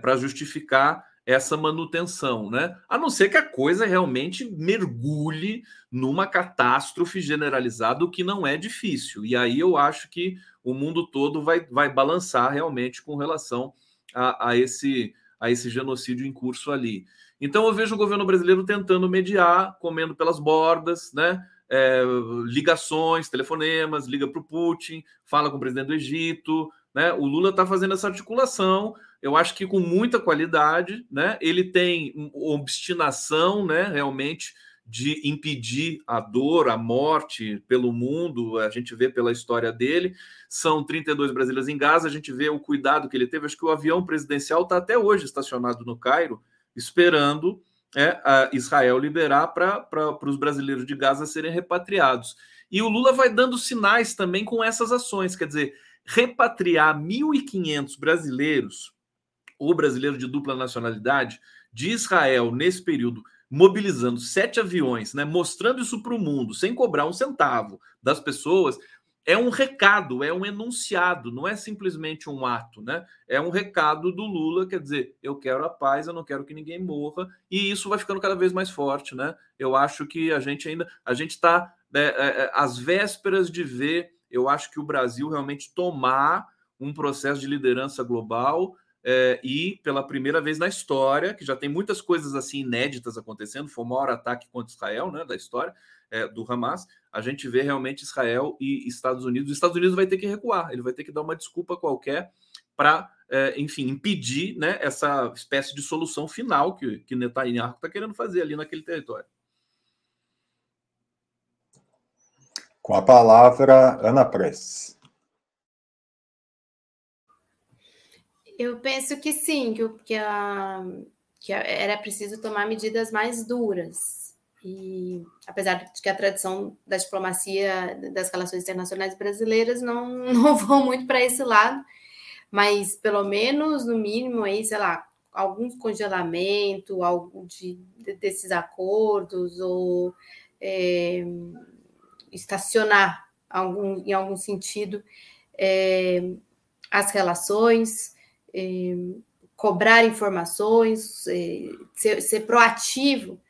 Para justificar essa manutenção, né? A não ser que a coisa realmente mergulhe numa catástrofe generalizada, o que não é difícil. E aí eu acho que o mundo todo vai, vai balançar realmente com relação a, a esse, a esse genocídio em curso ali. Então eu vejo o governo brasileiro tentando mediar, comendo pelas bordas, né? É, ligações, telefonemas, liga para o Putin, fala com o presidente do Egito, né? O Lula está fazendo essa articulação eu acho que com muita qualidade, né? Ele tem obstinação, né? Realmente de impedir a dor, a morte pelo mundo, a gente vê pela história dele. São 32 brasileiros em Gaza, a gente vê o cuidado que ele teve. Acho que o avião presidencial está até hoje estacionado no Cairo, esperando é, Israel liberar para os brasileiros de Gaza serem repatriados. E o Lula vai dando sinais também com essas ações, quer dizer, repatriar 1.500 brasileiros o brasileiro de dupla nacionalidade de Israel nesse período, mobilizando sete aviões, né, mostrando isso para o mundo, sem cobrar um centavo das pessoas, é um recado, é um enunciado, não é simplesmente um ato, né? É um recado do Lula, quer dizer, eu quero a paz, eu não quero que ninguém morra, e isso vai ficando cada vez mais forte, né? Eu acho que a gente ainda, a gente está é, é, é, às vésperas de ver, eu acho que o Brasil realmente tomar um processo de liderança global é, e pela primeira vez na história, que já tem muitas coisas assim inéditas acontecendo, foi o maior ataque contra Israel, né, da história é, do Hamas, a gente vê realmente Israel e Estados Unidos. Os Estados Unidos vai ter que recuar, ele vai ter que dar uma desculpa qualquer para, é, enfim, impedir né, essa espécie de solução final que, que Netanyahu está querendo fazer ali naquele território. Com a palavra, Ana Press. Eu penso que sim, que, que, a, que era preciso tomar medidas mais duras. E apesar de que a tradição da diplomacia das relações internacionais brasileiras não, não vão muito para esse lado, mas pelo menos, no mínimo, aí, sei lá, algum congelamento algum de, de desses acordos, ou é, estacionar algum, em algum sentido é, as relações, é, cobrar informações, é, ser, ser proativo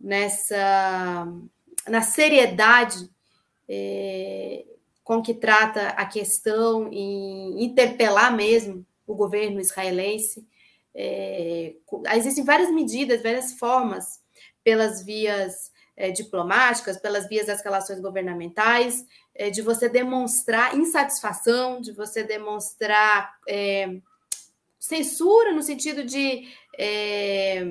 nessa na seriedade é, com que trata a questão e interpelar mesmo o governo israelense. Existem várias medidas, várias formas pelas vias diplomáticas, pelas vias das relações governamentais, de você demonstrar insatisfação, de você demonstrar é, censura no sentido de é,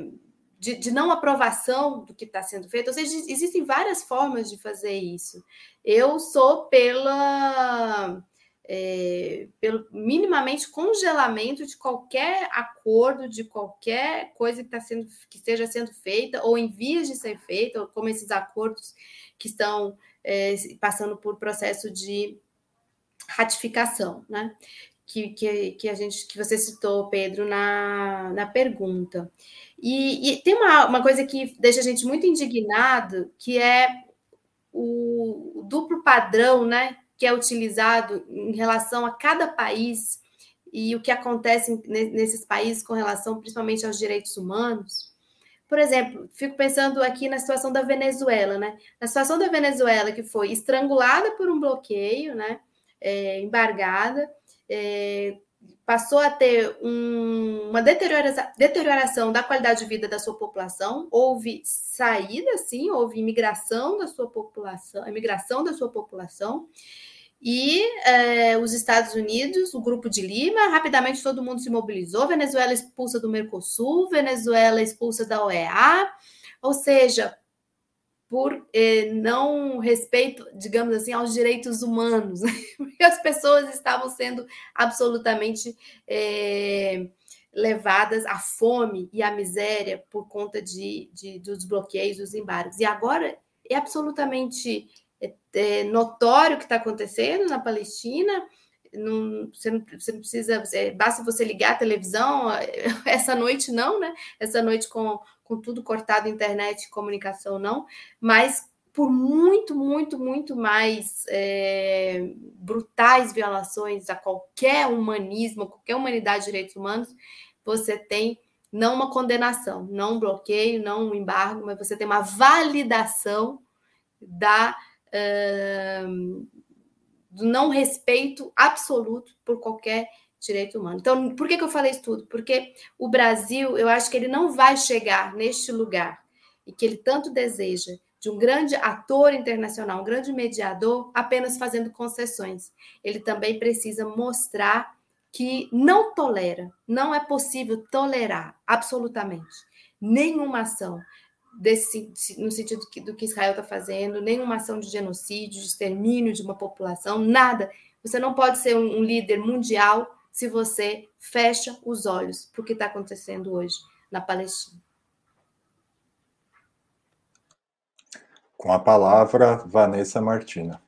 de, de, não aprovação do que está sendo feito. Ou seja, existem várias formas de fazer isso. Eu sou pela. É, pelo minimamente congelamento de qualquer acordo, de qualquer coisa que, tá sendo, que esteja sendo feita, ou em vias de ser feita, ou como esses acordos que estão é, passando por processo de ratificação, né? Que, que, que a gente que você citou, Pedro, na, na pergunta. E, e tem uma, uma coisa que deixa a gente muito indignado, que é o, duplo padrão, né, que é utilizado em relação a cada país e o que acontece nesses países com relação principalmente aos direitos humanos. Por exemplo, fico pensando aqui na situação da Venezuela, né? Na situação da Venezuela, que foi estrangulada por um bloqueio, né? É, embargada, é, passou a ter um, uma deterioração, deterioração da qualidade de vida da sua população, houve saída, sim, houve imigração da sua população, imigração da sua população, e é, os Estados Unidos, o Grupo de Lima, rapidamente todo mundo se mobilizou, Venezuela expulsa do Mercosul, Venezuela expulsa da OEA, ou seja, por eh, não respeito, digamos assim, aos direitos humanos, porque as pessoas estavam sendo absolutamente eh, levadas à fome e à miséria por conta de, de, dos bloqueios, dos embargos. E agora é absolutamente é, notório o que está acontecendo na Palestina. Não, você, não, você não precisa, é, basta você ligar a televisão, essa noite não, né? Essa noite com com tudo cortado, internet, comunicação não, mas por muito, muito, muito mais é, brutais violações a qualquer humanismo, qualquer humanidade de direitos humanos, você tem não uma condenação, não um bloqueio, não um embargo, mas você tem uma validação da uh, do não respeito absoluto por qualquer direito humano. Então, por que, que eu falei isso tudo? Porque o Brasil, eu acho que ele não vai chegar neste lugar e que ele tanto deseja de um grande ator internacional, um grande mediador, apenas fazendo concessões. Ele também precisa mostrar que não tolera, não é possível tolerar absolutamente nenhuma ação desse, no sentido do que Israel está fazendo, nenhuma ação de genocídio, de extermínio de uma população, nada. Você não pode ser um, um líder mundial se você fecha os olhos para o que está acontecendo hoje na Palestina. Com a palavra, Vanessa Martina.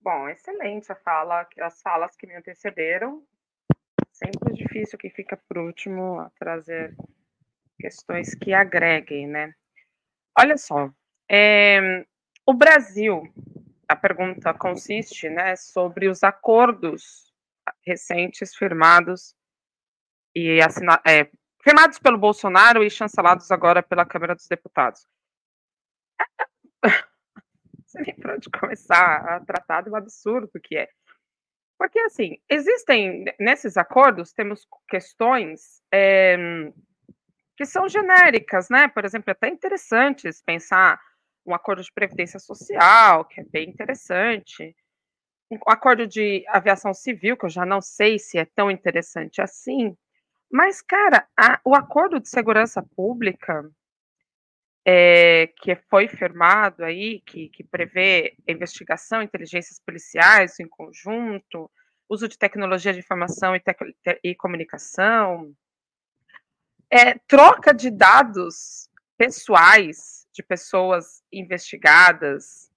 Bom, excelente a fala, as falas que me antecederam. Sempre difícil que fica por último a trazer questões que agreguem, né? Olha só, é, o Brasil, a pergunta consiste, né, sobre os acordos recentes firmados e assina, é, firmados pelo Bolsonaro e chancelados agora pela Câmara dos Deputados. Você nem para onde começar a tratar do absurdo que é. Porque, assim, existem, nesses acordos, temos questões é, que são genéricas, né? Por exemplo, é até interessantes pensar um acordo de previdência social, que é bem interessante, acordo de aviação civil, que eu já não sei se é tão interessante assim, mas, cara, a, o acordo de segurança pública é, que foi firmado aí, que, que prevê investigação, inteligências policiais em conjunto, uso de tecnologia de informação e, e comunicação, é, troca de dados pessoais de pessoas investigadas,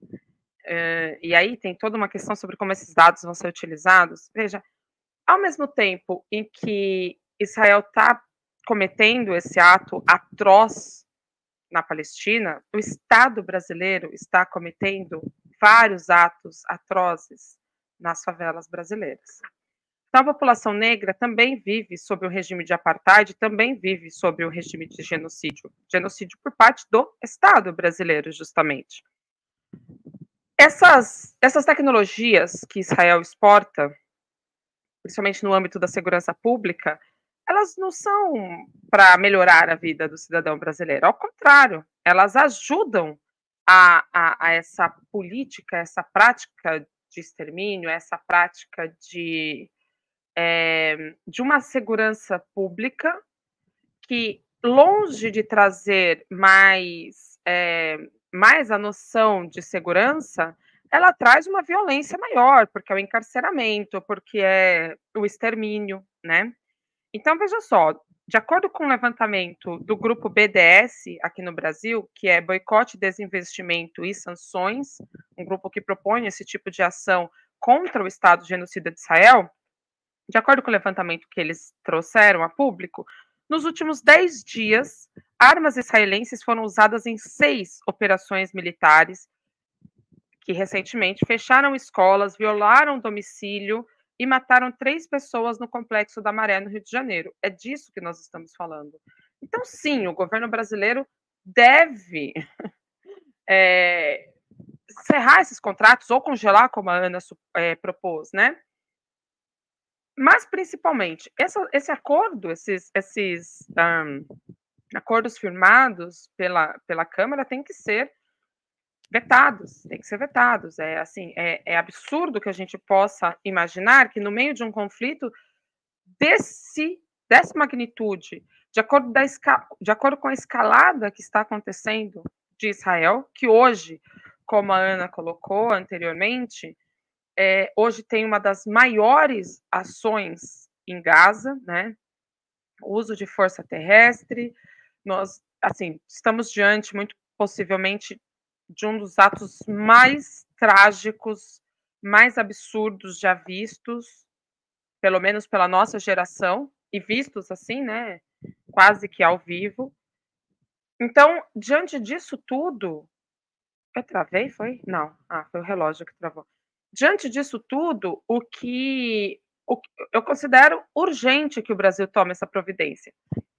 Uh, e aí tem toda uma questão sobre como esses dados vão ser utilizados. Veja, ao mesmo tempo em que Israel está cometendo esse ato atroz na Palestina, o Estado brasileiro está cometendo vários atos atrozes nas favelas brasileiras. Então, a população negra também vive sob o regime de apartheid, também vive sob o regime de genocídio, genocídio por parte do Estado brasileiro, justamente. Essas, essas tecnologias que Israel exporta, principalmente no âmbito da segurança pública, elas não são para melhorar a vida do cidadão brasileiro, ao contrário, elas ajudam a, a, a, essa política, essa prática de extermínio, essa prática de, é, de uma segurança pública que, longe de trazer mais, é, mais a noção de segurança, ela traz uma violência maior, porque é o encarceramento, porque é o extermínio, né? Então, veja só, de acordo com o levantamento do grupo BDS aqui no Brasil, que é Boicote, Desinvestimento e Sanções, um grupo que propõe esse tipo de ação contra o Estado genocida de Israel, de acordo com o levantamento que eles trouxeram a público, nos últimos 10 dias, armas israelenses foram usadas em seis operações militares que recentemente fecharam escolas, violaram domicílio e mataram três pessoas no Complexo da Maré, no Rio de Janeiro. É disso que nós estamos falando. Então, sim, o governo brasileiro deve é, cerrar esses contratos ou congelar, como a Ana é, propôs, né? Mas, principalmente, essa, esse acordo, esses, esses um, acordos firmados pela, pela Câmara têm que ser vetados, tem que ser vetados. É assim, é, é, absurdo que a gente possa imaginar que no meio de um conflito desse dessa magnitude, de acordo, da, de acordo com a escalada que está acontecendo de Israel, que hoje, como a Ana colocou anteriormente, é, hoje tem uma das maiores ações em Gaza, né? Uso de força terrestre. Nós, assim, estamos diante muito possivelmente de um dos atos mais trágicos, mais absurdos já vistos, pelo menos pela nossa geração, e vistos assim, né, quase que ao vivo. Então, diante disso tudo, eu travei, foi? Não, ah, foi o relógio que travou. Diante disso tudo, o que, o eu considero urgente que o Brasil tome essa providência.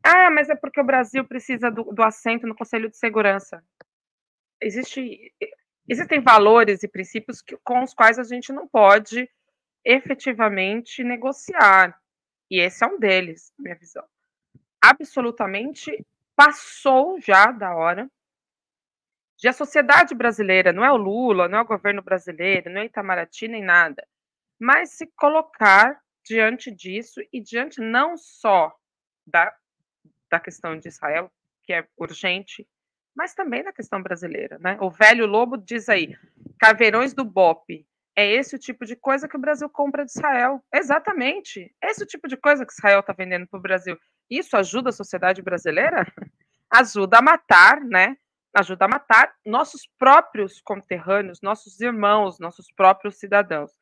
Ah, mas é porque o Brasil precisa do, do assento no Conselho de Segurança existe, existem valores e princípios que, com os quais a gente não pode efetivamente negociar. E esse é um deles, minha visão. Absolutamente passou já da hora de a sociedade brasileira, não é o Lula, não é o governo brasileiro, não é Itamaraty nem nada, mas se colocar diante disso e diante não só da, da questão de Israel, que é urgente, mas também na questão brasileira. Né? O velho Lobo diz aí: caveirões do BOP. É esse o tipo de coisa que o Brasil compra de Israel. Exatamente. Esse o tipo de coisa que Israel está vendendo para o Brasil. Isso ajuda a sociedade brasileira? ajuda a matar, né? Ajuda a matar nossos próprios conterrâneos, nossos irmãos, nossos próprios cidadãos.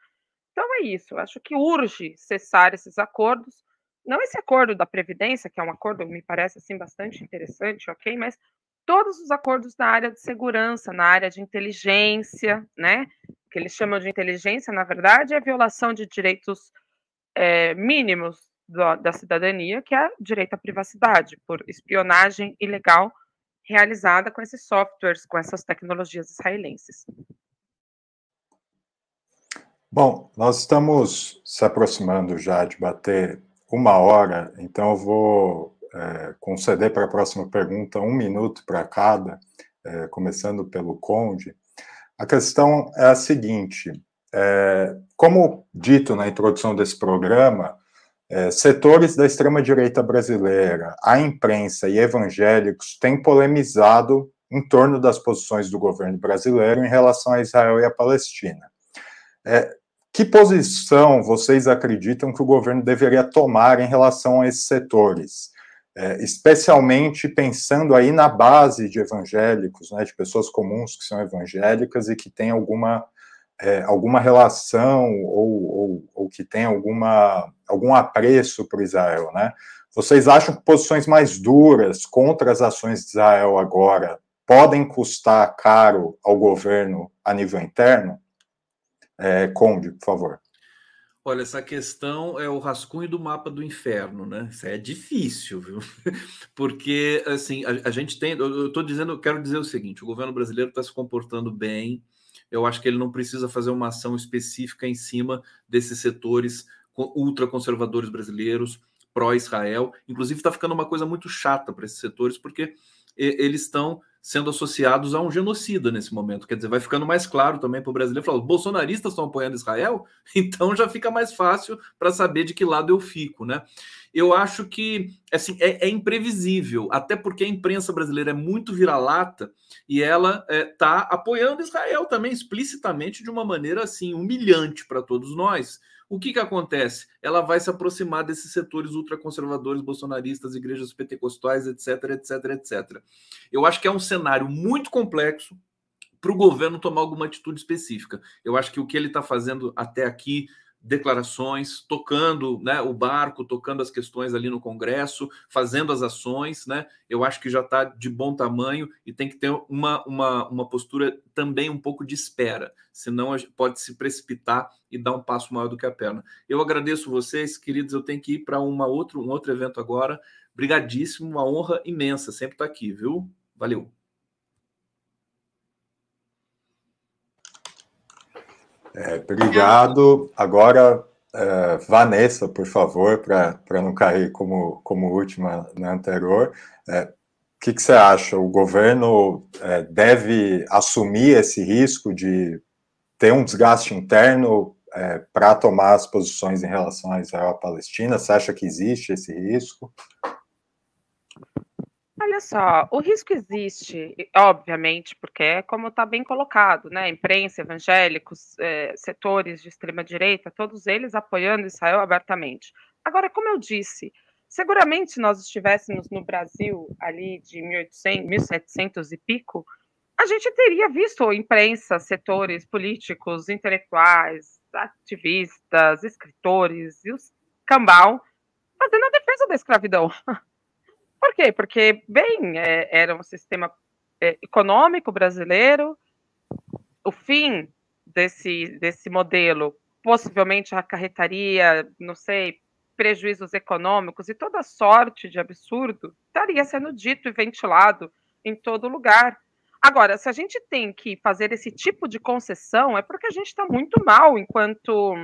Então é isso. Acho que urge cessar esses acordos. Não esse acordo da Previdência, que é um acordo, me parece assim, bastante interessante, ok? Mas todos os acordos na área de segurança, na área de inteligência, né? O que eles chamam de inteligência, na verdade, é violação de direitos é, mínimos da cidadania, que é direito à privacidade, por espionagem ilegal realizada com esses softwares, com essas tecnologias israelenses. Bom, nós estamos se aproximando já de bater uma hora, então eu vou é, conceder para a próxima pergunta um minuto para cada, é, começando pelo Conde. A questão é a seguinte: é, como dito na introdução desse programa, é, setores da extrema-direita brasileira, a imprensa e evangélicos têm polemizado em torno das posições do governo brasileiro em relação a Israel e a Palestina. É, que posição vocês acreditam que o governo deveria tomar em relação a esses setores? é, especialmente pensando aí na base de evangélicos, né, de pessoas comuns que são evangélicas e que têm alguma é, alguma relação ou, ou, ou, que tem alguma, algum apreço por Israel, né? Vocês acham que posições mais duras contra as ações de Israel agora podem custar caro ao governo a nível interno? É, Conde, por favor. Olha, essa questão é o rascunho do mapa do inferno, né? Isso é difícil, viu? Porque, assim, a, a gente tem. Eu estou dizendo, eu quero dizer o seguinte: o governo brasileiro está se comportando bem. Eu acho que ele não precisa fazer uma ação específica em cima desses setores ultraconservadores brasileiros, pró-Israel. Inclusive, está ficando uma coisa muito chata para esses setores, porque eles estão sendo associados a um genocida nesse momento. Quer dizer, vai ficando mais claro também para o brasileiro falar: os bolsonaristas estão apoiando Israel, então já fica mais fácil para saber de que lado eu fico, né? Eu acho que assim, é, é imprevisível, até porque a imprensa brasileira é muito vira-lata e ela está é, tá apoiando Israel também explicitamente de uma maneira assim humilhante para todos nós o que, que acontece? Ela vai se aproximar desses setores ultraconservadores, bolsonaristas, igrejas pentecostais, etc, etc, etc. Eu acho que é um cenário muito complexo para o governo tomar alguma atitude específica. Eu acho que o que ele está fazendo até aqui declarações, tocando né, o barco, tocando as questões ali no Congresso, fazendo as ações, né? Eu acho que já está de bom tamanho e tem que ter uma, uma, uma postura também um pouco de espera, senão pode se precipitar e dar um passo maior do que a perna. Eu agradeço vocês, queridos. Eu tenho que ir para uma outro, um outro evento agora. Brigadíssimo, uma honra imensa sempre estar tá aqui, viu? Valeu. É, obrigado. Agora, é, Vanessa, por favor, para não cair como, como última na anterior. É, o que, que, você acha? O governo é, deve assumir esse risco de ter um desgaste interno é, para tomar as posições em relação a Israel e a Palestina? Você acha que existe esse risco? Olha só, o risco existe, obviamente, porque é como está bem colocado, né? Imprensa, evangélicos, é, setores de extrema-direita, todos eles apoiando Israel abertamente. Agora, como eu disse, seguramente se nós estivéssemos no Brasil ali de 1800, 1700 e pico, a gente teria visto imprensa, setores políticos, intelectuais, ativistas, escritores e os cambal fazendo a defesa da escravidão. Por quê? Porque, bem, é, era um sistema é, econômico brasileiro, o fim desse, desse modelo possivelmente acarretaria, não sei, prejuízos econômicos e toda sorte de absurdo estaria sendo dito e ventilado em todo lugar. Agora, se a gente tem que fazer esse tipo de concessão, é porque a gente está muito mal enquanto,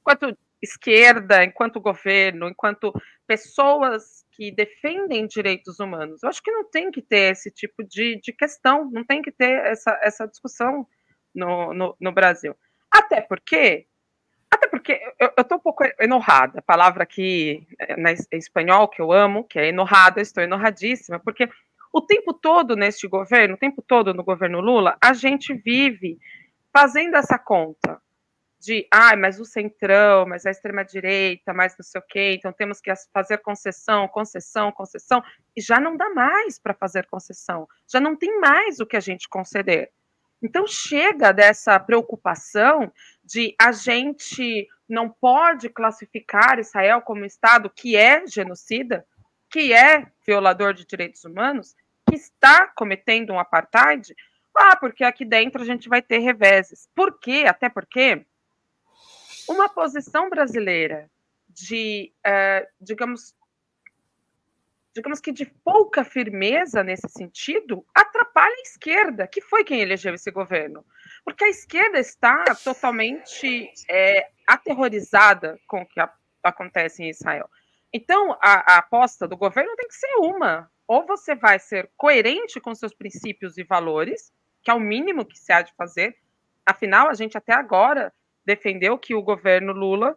enquanto esquerda, enquanto governo, enquanto pessoas que defendem direitos humanos. Eu acho que não tem que ter esse tipo de, de questão, não tem que ter essa, essa discussão no, no, no Brasil. Até porque, até porque eu estou um pouco enorrada, a palavra aqui é, na, em espanhol que eu amo, que é enorrada, estou enorradíssima, porque o tempo todo neste governo, o tempo todo no governo Lula, a gente vive fazendo essa conta de, ah, mas o centrão, mas a extrema-direita, mas não sei o quê, então temos que fazer concessão, concessão, concessão, e já não dá mais para fazer concessão, já não tem mais o que a gente conceder. Então chega dessa preocupação de a gente não pode classificar Israel como Estado que é genocida, que é violador de direitos humanos, que está cometendo um apartheid, ah, porque aqui dentro a gente vai ter reveses. Por quê? Até porque uma posição brasileira de, uh, digamos, digamos que de pouca firmeza nesse sentido, atrapalha a esquerda, que foi quem elegeu esse governo. Porque a esquerda está totalmente é, aterrorizada com o que a, acontece em Israel. Então, a, a aposta do governo tem que ser uma: ou você vai ser coerente com seus princípios e valores, que é o mínimo que se há de fazer. Afinal, a gente até agora defendeu que o governo Lula,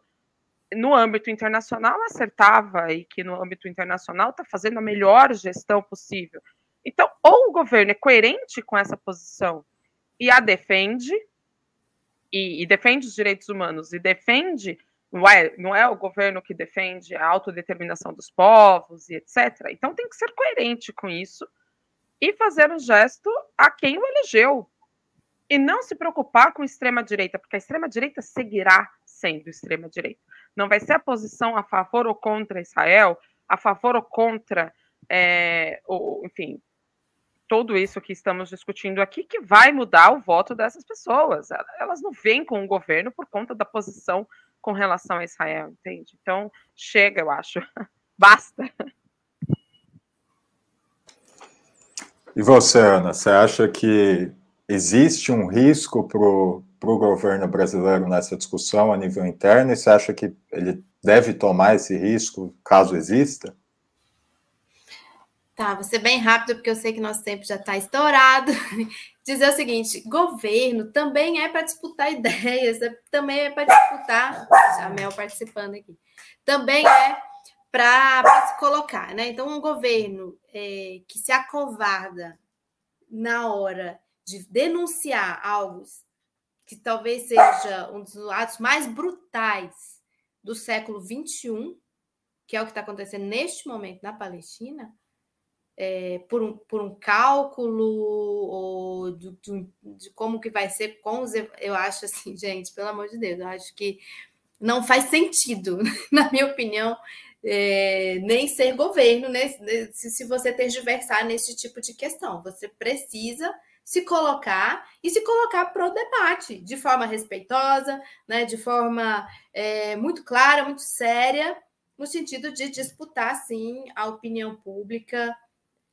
no âmbito internacional, acertava e que no âmbito internacional está fazendo a melhor gestão possível. Então, ou o governo é coerente com essa posição e a defende, e, e defende os direitos humanos, e defende, não é, não é o governo que defende a autodeterminação dos povos e etc. Então, tem que ser coerente com isso e fazer um gesto a quem o elegeu, e não se preocupar com extrema-direita, porque a extrema-direita seguirá sendo extrema-direita. Não vai ser a posição a favor ou contra Israel, a favor ou contra, é, ou, enfim, tudo isso que estamos discutindo aqui que vai mudar o voto dessas pessoas. Elas não vêm com o governo por conta da posição com relação a Israel, entende? Então, chega, eu acho. Basta. E você, Ana, você acha que existe um risco para o governo brasileiro nessa discussão a nível interno? E você acha que ele deve tomar esse risco, caso exista? Tá, vou ser bem rápido, porque eu sei que nosso tempo já está estourado. Dizer o seguinte: governo também é para disputar ideias, é, também é para disputar. A Mel participando aqui. Também é para se colocar, né? Então, um governo é, que se acovarda na hora de denunciar algo que talvez seja um dos atos mais brutais do século XXI, que é o que está acontecendo neste momento na Palestina, é, por, um, por um cálculo ou de, de, como que vai ser com os. Eu acho assim, gente, pelo amor de Deus, eu acho que não faz sentido, na minha opinião, é, nem ser governo né, se, se você tergiversar nesse tipo de questão. Você precisa se colocar e se colocar para o debate de forma respeitosa, né, de forma é, muito clara, muito séria, no sentido de disputar, sim, a opinião pública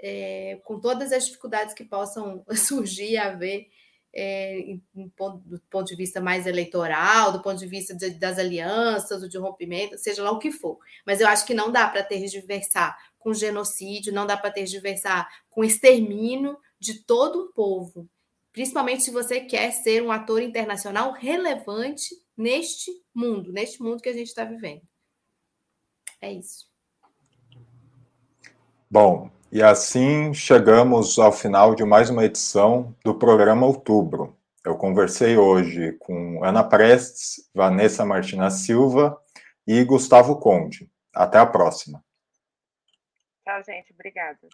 é, com todas as dificuldades que possam surgir a ver é, do ponto de vista mais eleitoral, do ponto de vista de, das alianças, de rompimento, seja lá o que for. Mas eu acho que não dá para tergiversar com genocídio, não dá para tergiversar com extermínio de todo um povo, principalmente se você quer ser um ator internacional relevante neste mundo, neste mundo que a gente está vivendo. É isso. Bom, e assim chegamos ao final de mais uma edição do programa Outubro. Eu conversei hoje com Ana Prestes, Vanessa Martina Silva e Gustavo Conde. Até a próxima. Tchau, gente. Obrigada.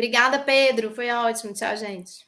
Obrigada, Pedro. Foi ótimo. Tchau, gente.